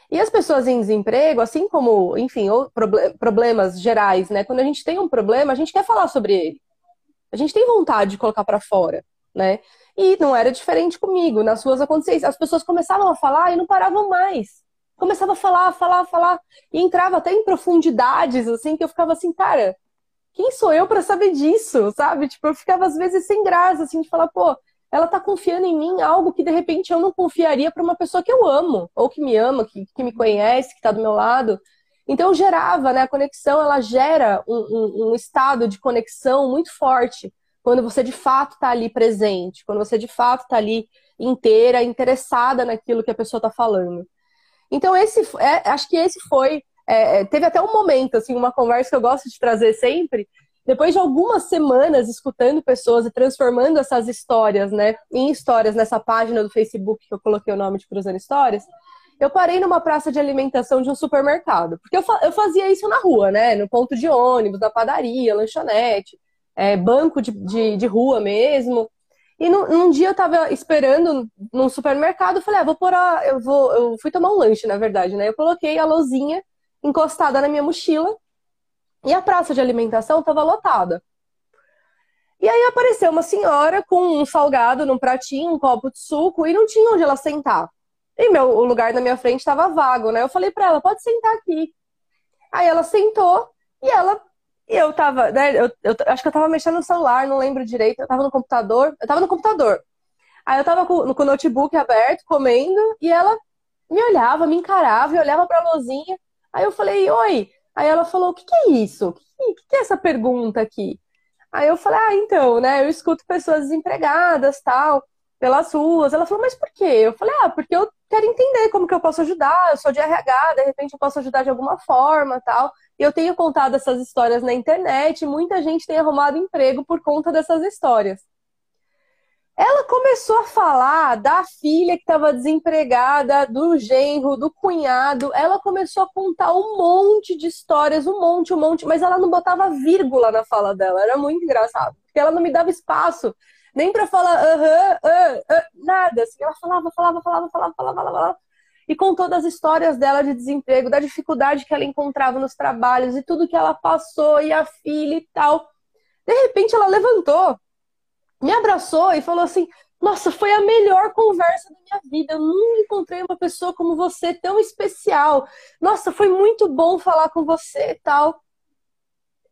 E as pessoas em desemprego, assim como, enfim, problemas gerais, né? Quando a gente tem um problema, a gente quer falar sobre ele. A gente tem vontade de colocar para fora, né? E não era diferente comigo. Nas ruas acontecia As pessoas começavam a falar e não paravam mais. Começava a falar, falar, falar. E entrava até em profundidades, assim, que eu ficava assim, cara, quem sou eu para saber disso, sabe? Tipo, eu ficava às vezes sem graça, assim, de falar, pô, ela tá confiando em mim algo que de repente eu não confiaria para uma pessoa que eu amo, ou que me ama, que, que me conhece, que tá do meu lado. Então gerava, né? A conexão, ela gera um, um, um estado de conexão muito forte quando você de fato está ali presente, quando você de fato está ali inteira, interessada naquilo que a pessoa está falando. Então esse, é, acho que esse foi, é, é, teve até um momento assim, uma conversa que eu gosto de trazer sempre, depois de algumas semanas escutando pessoas e transformando essas histórias, né, em histórias nessa página do Facebook que eu coloquei o nome de Cruzando Histórias, eu parei numa praça de alimentação de um supermercado. Porque eu, fa eu fazia isso na rua, né? No ponto de ônibus, na padaria, lanchonete, é, banco de, de, de, rua mesmo. E no, num dia eu tava esperando num supermercado, falei, ah, vou pôr a. Eu, vou, eu fui tomar um lanche, na verdade, né? Eu coloquei a lozinha encostada na minha mochila e a praça de alimentação estava lotada. E aí apareceu uma senhora com um salgado num pratinho, um copo de suco, e não tinha onde ela sentar. E meu, o lugar na minha frente estava vago, né? Eu falei para ela, pode sentar aqui. Aí ela sentou e ela. Eu tava, né? Eu, eu, acho que eu tava mexendo no celular, não lembro direito. Eu tava no computador. Eu tava no computador. Aí eu tava com, com o notebook aberto, comendo, e ela me olhava, me encarava e olhava pra lozinha. Aí eu falei, oi. Aí ela falou: O que, que é isso? O que, que, que é essa pergunta aqui? Aí eu falei: Ah, então, né? Eu escuto pessoas desempregadas, tal, pelas ruas. Ela falou: Mas por quê? Eu falei: Ah, porque eu quero entender como que eu posso ajudar. Eu sou de RH, de repente eu posso ajudar de alguma forma, tal. E eu tenho contado essas histórias na internet. Muita gente tem arrumado emprego por conta dessas histórias. Ela começou a falar da filha que estava desempregada, do genro, do cunhado. Ela começou a contar um monte de histórias, um monte, um monte, mas ela não botava vírgula na fala dela. Era muito engraçado, porque ela não me dava espaço nem para falar aham, uh, uh, nada. Assim, ela falava, falava, falava, falava, falava, falava. E com todas as histórias dela de desemprego, da dificuldade que ela encontrava nos trabalhos e tudo que ela passou, e a filha e tal. De repente ela levantou me abraçou e falou assim: Nossa, foi a melhor conversa da minha vida. Eu nunca encontrei uma pessoa como você tão especial. Nossa, foi muito bom falar com você e tal.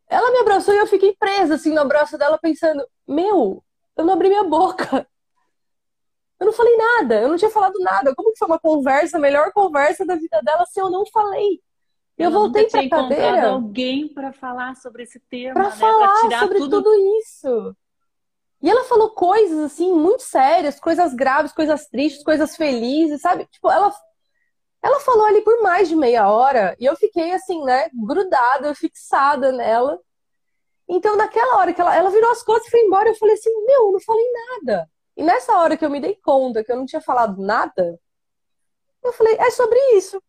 Ela me abraçou e eu fiquei presa assim no abraço dela, pensando: Meu, eu não abri minha boca. Eu não falei nada, eu não tinha falado nada. Como que foi uma conversa, a melhor conversa da vida dela se eu não falei? Eu, eu voltei para cadeira. alguém para falar sobre esse tema, para né? falar sobre tudo... tudo isso. E ela falou coisas assim muito sérias, coisas graves, coisas tristes, coisas felizes, sabe? Tipo, ela ela falou ali por mais de meia hora e eu fiquei assim, né, grudada, fixada nela. Então, naquela hora que ela, ela virou as costas e foi embora, eu falei assim: "Meu, não falei nada". E nessa hora que eu me dei conta que eu não tinha falado nada, eu falei: "É sobre isso".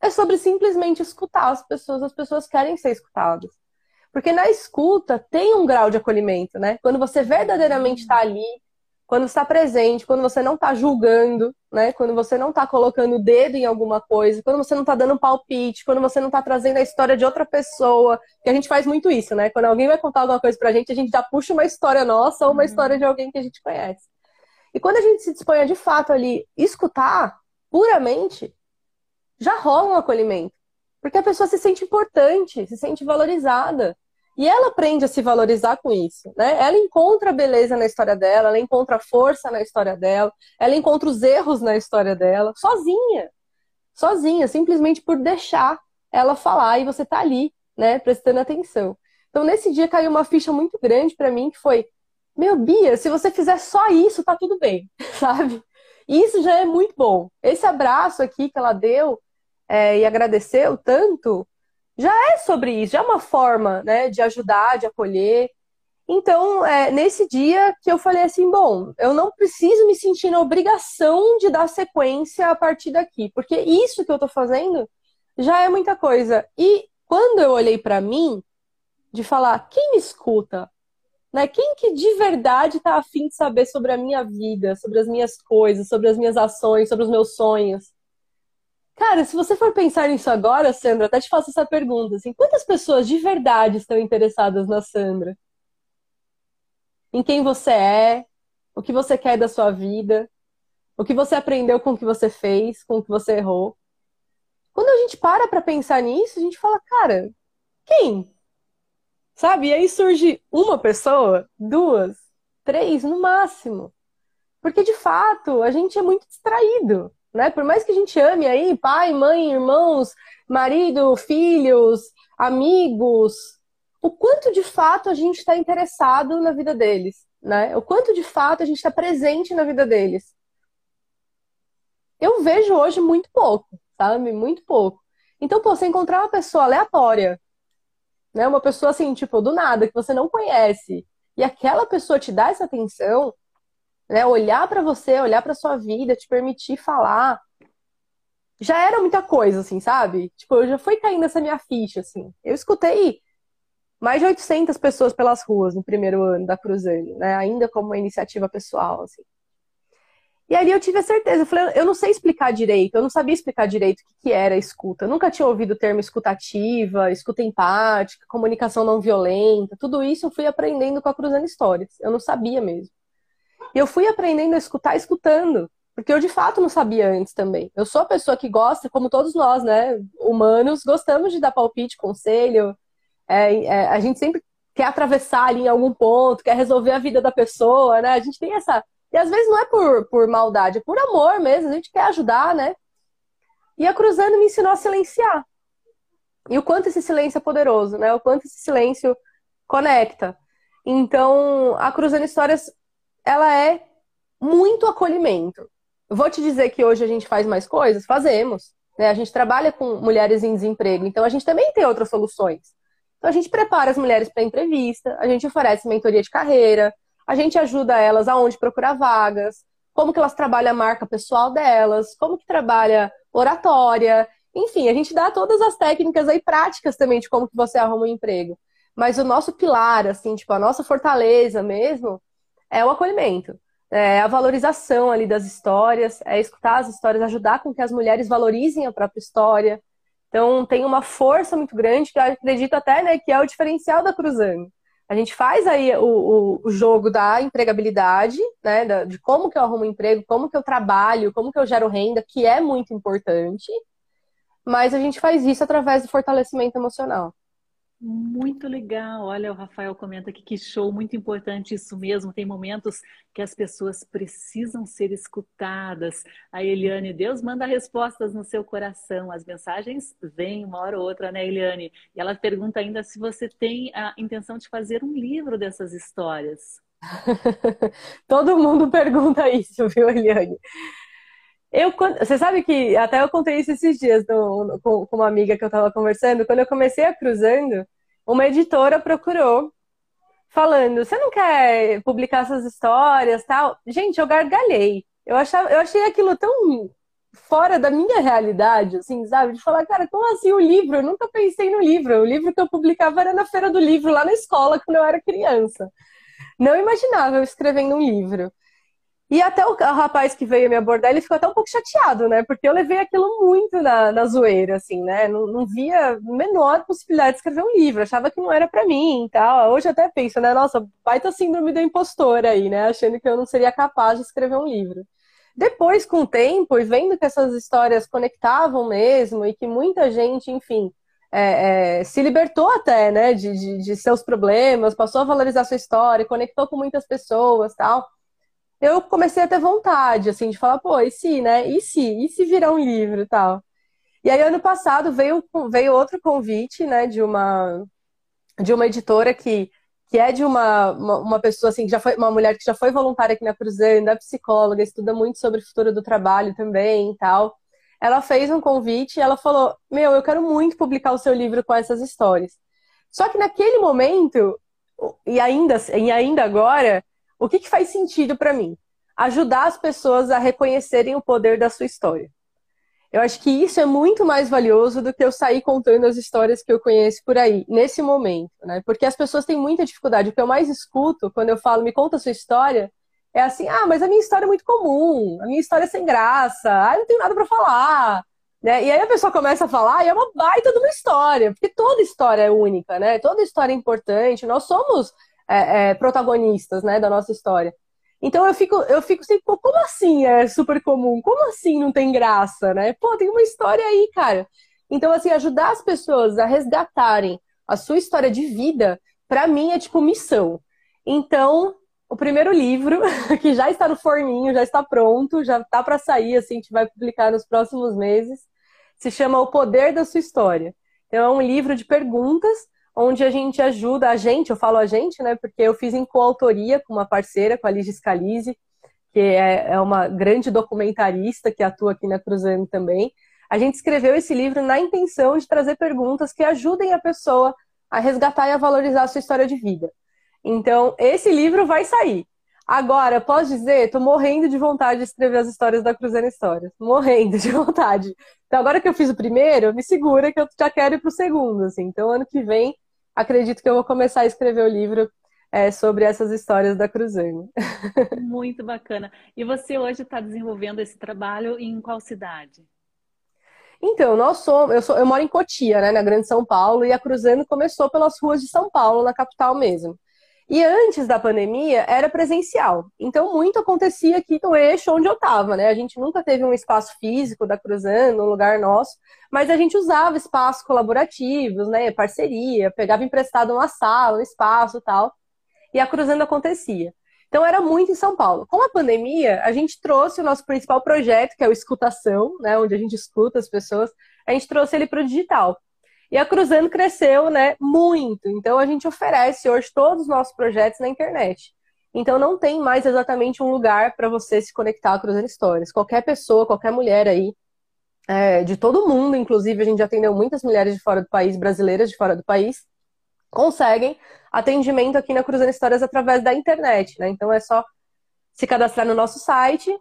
É sobre simplesmente escutar as pessoas, as pessoas querem ser escutadas. Porque na escuta tem um grau de acolhimento, né? Quando você verdadeiramente está ali, quando está presente, quando você não está julgando, né? Quando você não está colocando o dedo em alguma coisa, quando você não está dando um palpite, quando você não está trazendo a história de outra pessoa, que a gente faz muito isso, né? Quando alguém vai contar alguma coisa pra gente, a gente já puxa uma história nossa ou uma uhum. história de alguém que a gente conhece. E quando a gente se dispõe a de fato ali escutar puramente, já rola um acolhimento. Porque a pessoa se sente importante, se sente valorizada. E ela aprende a se valorizar com isso, né? Ela encontra beleza na história dela, ela encontra força na história dela, ela encontra os erros na história dela, sozinha. Sozinha, simplesmente por deixar ela falar e você tá ali, né, prestando atenção. Então, nesse dia caiu uma ficha muito grande para mim que foi: meu Bia, se você fizer só isso, tá tudo bem, sabe? Isso já é muito bom. Esse abraço aqui que ela deu é, e agradeceu tanto, já é sobre isso, já é uma forma né, de ajudar, de acolher. Então, é, nesse dia que eu falei assim, bom, eu não preciso me sentir na obrigação de dar sequência a partir daqui, porque isso que eu tô fazendo já é muita coisa. E quando eu olhei para mim, de falar quem me escuta, né? Quem que de verdade está afim de saber sobre a minha vida, sobre as minhas coisas, sobre as minhas ações, sobre os meus sonhos? Cara, se você for pensar nisso agora, Sandra, até te faço essa pergunta, assim, quantas pessoas de verdade estão interessadas na Sandra? Em quem você é, o que você quer da sua vida, o que você aprendeu com o que você fez, com o que você errou. Quando a gente para para pensar nisso, a gente fala, cara, quem? Sabe? E aí surge uma pessoa, duas, três no máximo. Porque de fato a gente é muito distraído, né? Por mais que a gente ame aí pai, mãe, irmãos, marido, filhos, amigos, o quanto de fato a gente está interessado na vida deles, né? O quanto de fato a gente está presente na vida deles. Eu vejo hoje muito pouco, sabe? Muito pouco. Então, pô, você encontrar uma pessoa aleatória né? Uma pessoa assim, tipo, do nada, que você não conhece, e aquela pessoa te dá essa atenção, né? Olhar para você, olhar para sua vida, te permitir falar, já era muita coisa, assim, sabe? Tipo, eu já fui caindo essa minha ficha, assim. Eu escutei mais de 800 pessoas pelas ruas no primeiro ano da Cruzando, né? Ainda como uma iniciativa pessoal, assim. E ali eu tive a certeza, eu falei, eu não sei explicar direito, eu não sabia explicar direito o que, que era escuta. Eu nunca tinha ouvido o termo escutativa, escuta empática, comunicação não violenta, tudo isso eu fui aprendendo com a Cruzando Histórias. Eu não sabia mesmo. E eu fui aprendendo a escutar escutando, porque eu de fato não sabia antes também. Eu sou a pessoa que gosta, como todos nós, né, humanos, gostamos de dar palpite, conselho. É, é, a gente sempre quer atravessar ali em algum ponto, quer resolver a vida da pessoa, né? A gente tem essa e às vezes não é por, por maldade, é por amor mesmo, a gente quer ajudar, né? E a Cruzando me ensinou a silenciar. E o quanto esse silêncio é poderoso, né? O quanto esse silêncio conecta. Então, a Cruzando Histórias, ela é muito acolhimento. vou te dizer que hoje a gente faz mais coisas? Fazemos. Né? A gente trabalha com mulheres em desemprego, então a gente também tem outras soluções. Então a gente prepara as mulheres para entrevista, a gente oferece mentoria de carreira, a gente ajuda elas aonde procurar vagas, como que elas trabalham a marca pessoal delas, como que trabalha oratória, enfim, a gente dá todas as técnicas aí práticas também de como que você arruma um emprego. Mas o nosso pilar, assim, tipo, a nossa fortaleza mesmo, é o acolhimento. É a valorização ali das histórias, é escutar as histórias, ajudar com que as mulheres valorizem a própria história. Então, tem uma força muito grande que eu acredito até, né, que é o diferencial da Cruzando. A gente faz aí o, o, o jogo da empregabilidade, né? de como que eu arrumo emprego, como que eu trabalho, como que eu gero renda, que é muito importante. Mas a gente faz isso através do fortalecimento emocional. Muito legal. Olha, o Rafael comenta aqui que show, muito importante isso mesmo. Tem momentos que as pessoas precisam ser escutadas. A Eliane, Deus manda respostas no seu coração. As mensagens vêm uma hora ou outra, né, Eliane? E ela pergunta ainda se você tem a intenção de fazer um livro dessas histórias. Todo mundo pergunta isso, viu, Eliane? Eu, você sabe que até eu contei isso esses dias no, com, com, uma amiga que eu estava conversando. Quando eu comecei a cruzando, uma editora procurou, falando: Você não quer publicar essas histórias tal? Gente, eu gargalhei. Eu, achava, eu achei aquilo tão fora da minha realidade, assim, sabe? De falar, cara, como assim o livro? Eu nunca pensei no livro. O livro que eu publicava era na Feira do Livro, lá na escola, quando eu era criança. Não imaginava eu escrevendo um livro. E até o, rapaz que veio me abordar, ele ficou até um pouco chateado, né? Porque eu levei aquilo muito na, na zoeira, assim, né? Não, não via menor possibilidade de escrever um livro, achava que não era para mim e tal. Hoje até penso, né? Nossa, baita síndrome da impostora aí, né? Achando que eu não seria capaz de escrever um livro. Depois, com o tempo, e vendo que essas histórias conectavam mesmo, e que muita gente, enfim, é, é, se libertou até, né, de, de, de seus problemas, passou a valorizar sua história, conectou com muitas pessoas tal eu comecei a ter vontade, assim, de falar, pô, e se, né? E se? E se virar um livro e tal? E aí, ano passado, veio, veio outro convite, né, de uma, de uma editora que, que é de uma, uma, uma, pessoa, assim, que já foi, uma mulher que já foi voluntária aqui na Cruzando, é psicóloga, estuda muito sobre o futuro do trabalho também e tal. Ela fez um convite e ela falou, meu, eu quero muito publicar o seu livro com essas histórias. Só que naquele momento, e ainda, e ainda agora, o que, que faz sentido para mim? Ajudar as pessoas a reconhecerem o poder da sua história. Eu acho que isso é muito mais valioso do que eu sair contando as histórias que eu conheço por aí, nesse momento, né? Porque as pessoas têm muita dificuldade. O que eu mais escuto quando eu falo, me conta a sua história, é assim: ah, mas a minha história é muito comum, a minha história é sem graça, ah, eu não tenho nada para falar. Né? E aí a pessoa começa a falar e é uma baita de uma história, porque toda história é única, né? Toda história é importante, nós somos é, é, protagonistas né, da nossa história. Então eu fico, eu fico sempre, pô, como assim é super comum? Como assim não tem graça, né? Pô, tem uma história aí, cara. Então, assim, ajudar as pessoas a resgatarem a sua história de vida, para mim é tipo missão. Então, o primeiro livro, que já está no forninho, já está pronto, já está para sair, assim, a gente vai publicar nos próximos meses, se chama O Poder da Sua História. Então, é um livro de perguntas onde a gente ajuda, a gente, eu falo a gente, né, porque eu fiz em coautoria com uma parceira, com a Ligia Scalise, que é, é uma grande documentarista que atua aqui na Cruzando também. A gente escreveu esse livro na intenção de trazer perguntas que ajudem a pessoa a resgatar e a valorizar a sua história de vida. Então, esse livro vai sair. Agora, posso dizer, estou morrendo de vontade de escrever as histórias da Cruzando Histórias. Morrendo de vontade. Então, agora que eu fiz o primeiro, me segura que eu já quero ir para o segundo. Assim. Então, ano que vem, acredito que eu vou começar a escrever o livro é, sobre essas histórias da Cruzando. Muito bacana. E você hoje está desenvolvendo esse trabalho em qual cidade? Então, nós somos, eu, sou, eu moro em Cotia, né, na Grande São Paulo, e a Cruzando começou pelas ruas de São Paulo, na capital mesmo. E antes da pandemia era presencial. Então muito acontecia aqui no eixo onde eu estava, né? A gente nunca teve um espaço físico da Cruzando, um lugar nosso, mas a gente usava espaços colaborativos, né? Parceria, pegava emprestado uma sala, um espaço tal. E a Cruzando acontecia. Então era muito em São Paulo. Com a pandemia, a gente trouxe o nosso principal projeto, que é o Escutação, né? Onde a gente escuta as pessoas, a gente trouxe ele para o digital. E a Cruzando cresceu, né, muito. Então a gente oferece hoje todos os nossos projetos na internet. Então não tem mais exatamente um lugar para você se conectar a Cruzando Histórias. Qualquer pessoa, qualquer mulher aí, é, de todo mundo, inclusive a gente já atendeu muitas mulheres de fora do país, brasileiras de fora do país, conseguem atendimento aqui na Cruzando Histórias através da internet, né? Então é só se cadastrar no nosso site.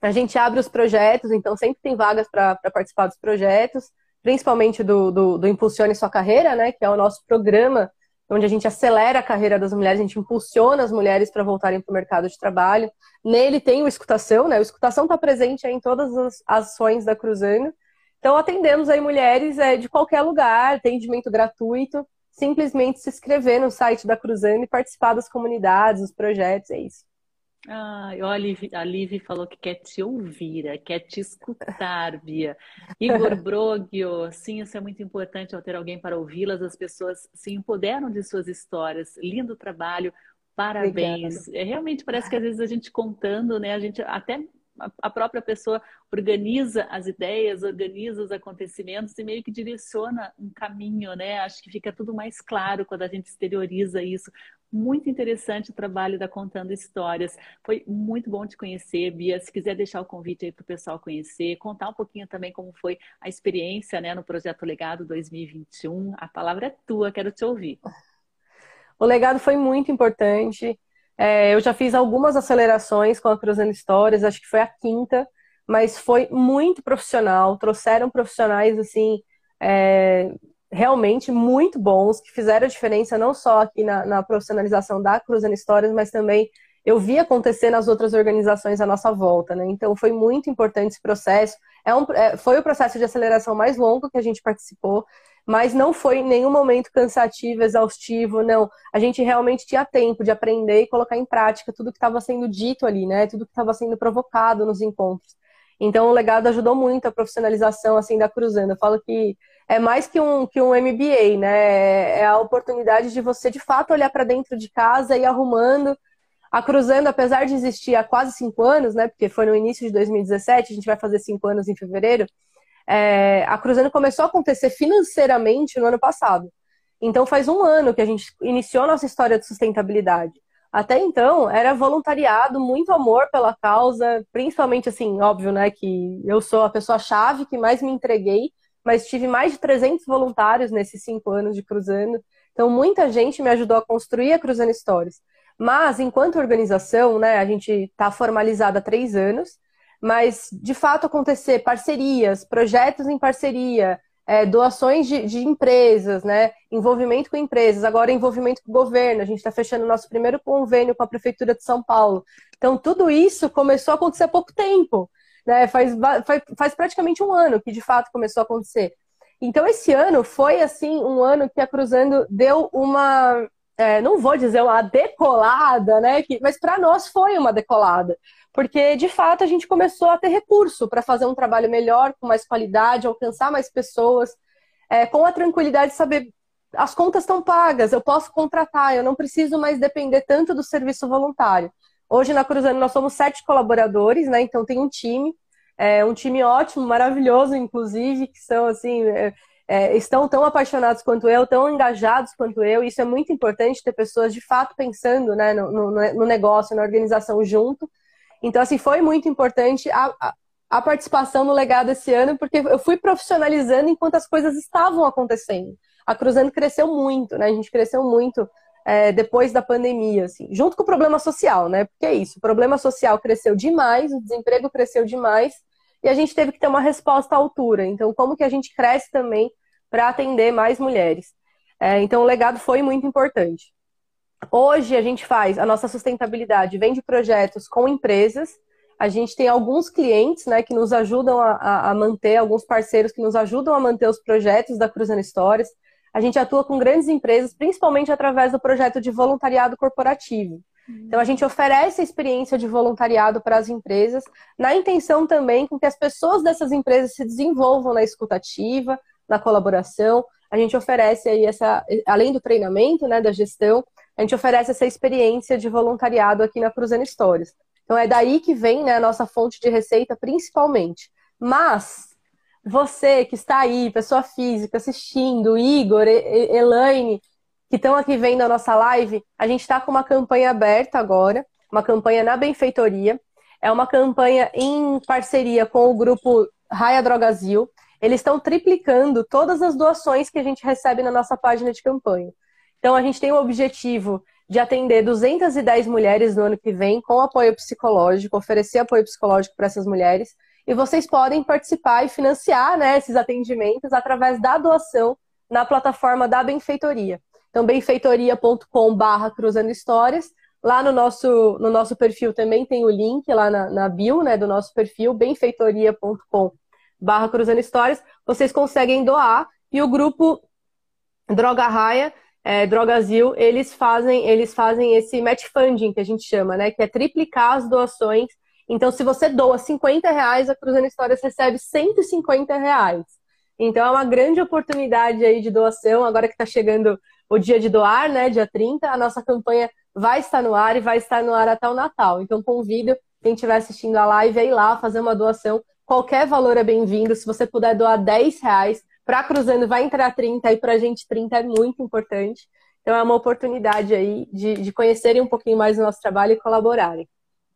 A gente abre os projetos, então sempre tem vagas para participar dos projetos principalmente do, do, do, Impulsione Sua Carreira, né, que é o nosso programa onde a gente acelera a carreira das mulheres, a gente impulsiona as mulheres para voltarem para o mercado de trabalho. Nele tem o Escutação, né? O Escutação está presente em todas as ações da Cruzando. Então, atendemos aí mulheres é, de qualquer lugar, atendimento gratuito, simplesmente se inscrever no site da Cruzando e participar das comunidades, dos projetos, é isso. Ah, a Liv, a Liv falou que quer te ouvir, é, quer te escutar, Bia. Igor Brogio, sim, isso é muito importante ao ter alguém para ouvi-las. As pessoas se empoderam de suas histórias. Lindo trabalho, parabéns. É, realmente parece que às vezes a gente contando, né? A gente até a própria pessoa organiza as ideias, organiza os acontecimentos e meio que direciona um caminho, né? Acho que fica tudo mais claro quando a gente exterioriza isso. Muito interessante o trabalho da Contando Histórias. Foi muito bom te conhecer, Bia. Se quiser deixar o convite aí para o pessoal conhecer, contar um pouquinho também como foi a experiência né, no Projeto Legado 2021. A palavra é tua, quero te ouvir. O legado foi muito importante. É, eu já fiz algumas acelerações com a Cruzando Histórias, acho que foi a quinta, mas foi muito profissional. Trouxeram profissionais assim é, realmente muito bons que fizeram a diferença não só aqui na, na profissionalização da Cruzando Histórias, mas também eu vi acontecer nas outras organizações à nossa volta, né? Então foi muito importante esse processo. É um, é, foi o processo de aceleração mais longo que a gente participou mas não foi em nenhum momento cansativo, exaustivo, não. A gente realmente tinha tempo de aprender e colocar em prática tudo que estava sendo dito ali, né? Tudo que estava sendo provocado nos encontros. Então o legado ajudou muito a profissionalização assim da Cruzando. Eu falo que é mais que um, que um MBA, né? É a oportunidade de você de fato olhar para dentro de casa e arrumando. A Cruzando, apesar de existir há quase cinco anos, né? Porque foi no início de 2017, a gente vai fazer cinco anos em fevereiro é, a Cruzeiro começou a acontecer financeiramente no ano passado. Então faz um ano que a gente iniciou nossa história de sustentabilidade. Até então era voluntariado, muito amor pela causa, principalmente assim, óbvio, né, que eu sou a pessoa chave que mais me entreguei, mas tive mais de 300 voluntários nesses cinco anos de Cruzando. Então muita gente me ajudou a construir a Cruzando Stories. Mas enquanto organização, né, a gente está formalizada há três anos mas de fato acontecer parcerias, projetos em parceria, é, doações de, de, empresas, né? Envolvimento com empresas, agora envolvimento com o governo. A gente está fechando o nosso primeiro convênio com a Prefeitura de São Paulo. Então, tudo isso começou a acontecer há pouco tempo. Né? Faz, faz, faz praticamente um ano que de fato começou a acontecer. Então, esse ano foi assim um ano que a Cruzando deu uma. É, não vou dizer uma decolada, né? Que, mas para nós foi uma decolada porque de fato a gente começou a ter recurso para fazer um trabalho melhor, com mais qualidade, alcançar mais pessoas, é, com a tranquilidade de saber as contas estão pagas, eu posso contratar, eu não preciso mais depender tanto do serviço voluntário. Hoje na Cruzando nós somos sete colaboradores, né? Então tem um time, é, um time ótimo, maravilhoso, inclusive, que são assim. É, é, estão tão apaixonados quanto eu, tão engajados quanto eu. Isso é muito importante ter pessoas de fato pensando né, no, no, no negócio, na organização junto. Então, assim, foi muito importante a, a, a participação no legado esse ano, porque eu fui profissionalizando enquanto as coisas estavam acontecendo. A Cruzando cresceu muito, né? A gente cresceu muito é, depois da pandemia, assim, junto com o problema social, né? Porque é isso, o problema social cresceu demais, o desemprego cresceu demais, e a gente teve que ter uma resposta à altura. Então, como que a gente cresce também para atender mais mulheres? É, então, o legado foi muito importante. Hoje a gente faz a nossa sustentabilidade, vem de projetos com empresas. A gente tem alguns clientes né, que nos ajudam a, a manter, alguns parceiros que nos ajudam a manter os projetos da Cruzando Histórias. A gente atua com grandes empresas, principalmente através do projeto de voluntariado corporativo. Então, a gente oferece a experiência de voluntariado para as empresas, na intenção também com que as pessoas dessas empresas se desenvolvam na escutativa, na colaboração. A gente oferece aí essa, além do treinamento, né, da gestão, a gente oferece essa experiência de voluntariado aqui na Cruzando Histórias. Então é daí que vem né, a nossa fonte de receita principalmente. Mas você que está aí, pessoa física, assistindo, Igor, Elaine, que estão aqui vendo a nossa live, a gente está com uma campanha aberta agora, uma campanha na benfeitoria. É uma campanha em parceria com o grupo Raia Drogazil. Eles estão triplicando todas as doações que a gente recebe na nossa página de campanha. Então, a gente tem o objetivo de atender 210 mulheres no ano que vem com apoio psicológico, oferecer apoio psicológico para essas mulheres. E vocês podem participar e financiar né, esses atendimentos através da doação na plataforma da Benfeitoria. Então, benfeitoria.com.br cruzando histórias. Lá no nosso, no nosso perfil também tem o link lá na, na bio né, do nosso perfil, benfeitoria.com.br cruzando histórias. Vocês conseguem doar e o grupo Droga Raia é, Drogazil, eles fazem, eles fazem esse match funding, que a gente chama, né? Que é triplicar as doações. Então, se você doa 50 reais, a Cruzando Histórias recebe 150 reais. Então, é uma grande oportunidade aí de doação. Agora que está chegando o dia de doar, né? Dia 30, a nossa campanha vai estar no ar e vai estar no ar até o Natal. Então, convido quem estiver assistindo a live a ir lá fazer uma doação. Qualquer valor é bem-vindo. Se você puder doar 10 reais, para Cruzando vai entrar 30 e para a gente 30 é muito importante. Então é uma oportunidade aí de, de conhecerem um pouquinho mais do nosso trabalho e colaborarem.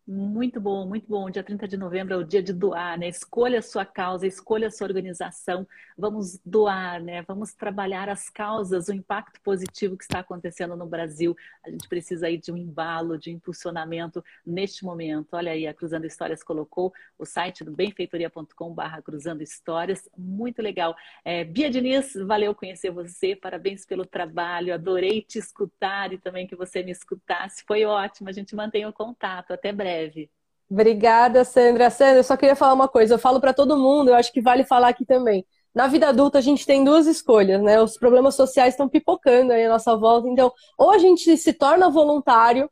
Muito bom, muito bom. Dia 30 de novembro é o dia de doar, né? Escolha a sua causa, escolha a sua organização. Vamos doar, né? Vamos trabalhar as causas, o impacto positivo que está acontecendo no Brasil. A gente precisa aí de um embalo, de impulsionamento neste momento. Olha aí, a Cruzando Histórias colocou o site do benfeitoria.com/barra Cruzando Histórias. Muito legal. É, Bia Diniz, valeu conhecer você. Parabéns pelo trabalho. Adorei te escutar e também que você me escutasse. Foi ótimo. A gente mantém o contato. Até breve breve. Obrigada, Sandra. Sandra, eu só queria falar uma coisa. Eu falo para todo mundo, eu acho que vale falar aqui também. Na vida adulta, a gente tem duas escolhas, né? Os problemas sociais estão pipocando aí à nossa volta. Então, ou a gente se torna voluntário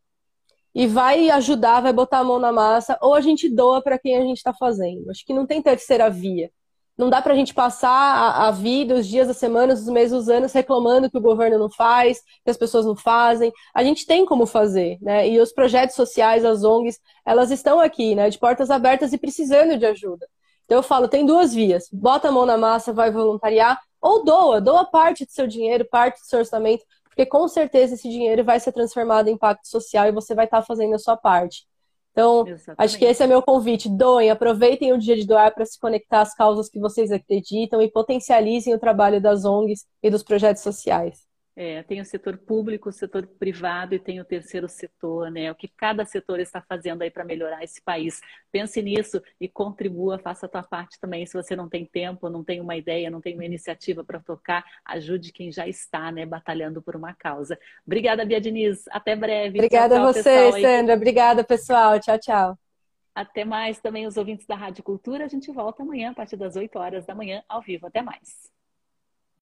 e vai ajudar, vai botar a mão na massa, ou a gente doa para quem a gente está fazendo. Acho que não tem terceira via. Não dá para a gente passar a, a, vida, os dias, as semanas, os meses, os anos reclamando que o governo não faz, que as pessoas não fazem. A gente tem como fazer, né? E os projetos sociais, as ONGs, elas estão aqui, né? De portas abertas e precisando de ajuda. Então eu falo, tem duas vias. Bota a mão na massa, vai voluntariar, ou doa, doa parte do seu dinheiro, parte do seu orçamento, porque com certeza esse dinheiro vai ser transformado em impacto social e você vai estar fazendo a sua parte. Então, Exatamente. acho que esse é meu convite. Doem, aproveitem o dia de doar para se conectar às causas que vocês acreditam e potencializem o trabalho das ONGs e dos projetos sociais. É, tem o setor público, o setor privado e tem o terceiro setor, né? O que cada setor está fazendo aí para melhorar esse país. Pense nisso e contribua, faça a tua parte também. Se você não tem tempo, não tem uma ideia, não tem uma iniciativa para tocar, ajude quem já está, né, batalhando por uma causa. Obrigada, Bia Diniz. Até breve. Obrigada tchau, tchau, a você, Sandra. Obrigada, pessoal. Tchau, tchau. Até mais também os ouvintes da Rádio Cultura. A gente volta amanhã a partir das 8 horas da manhã ao vivo. Até mais.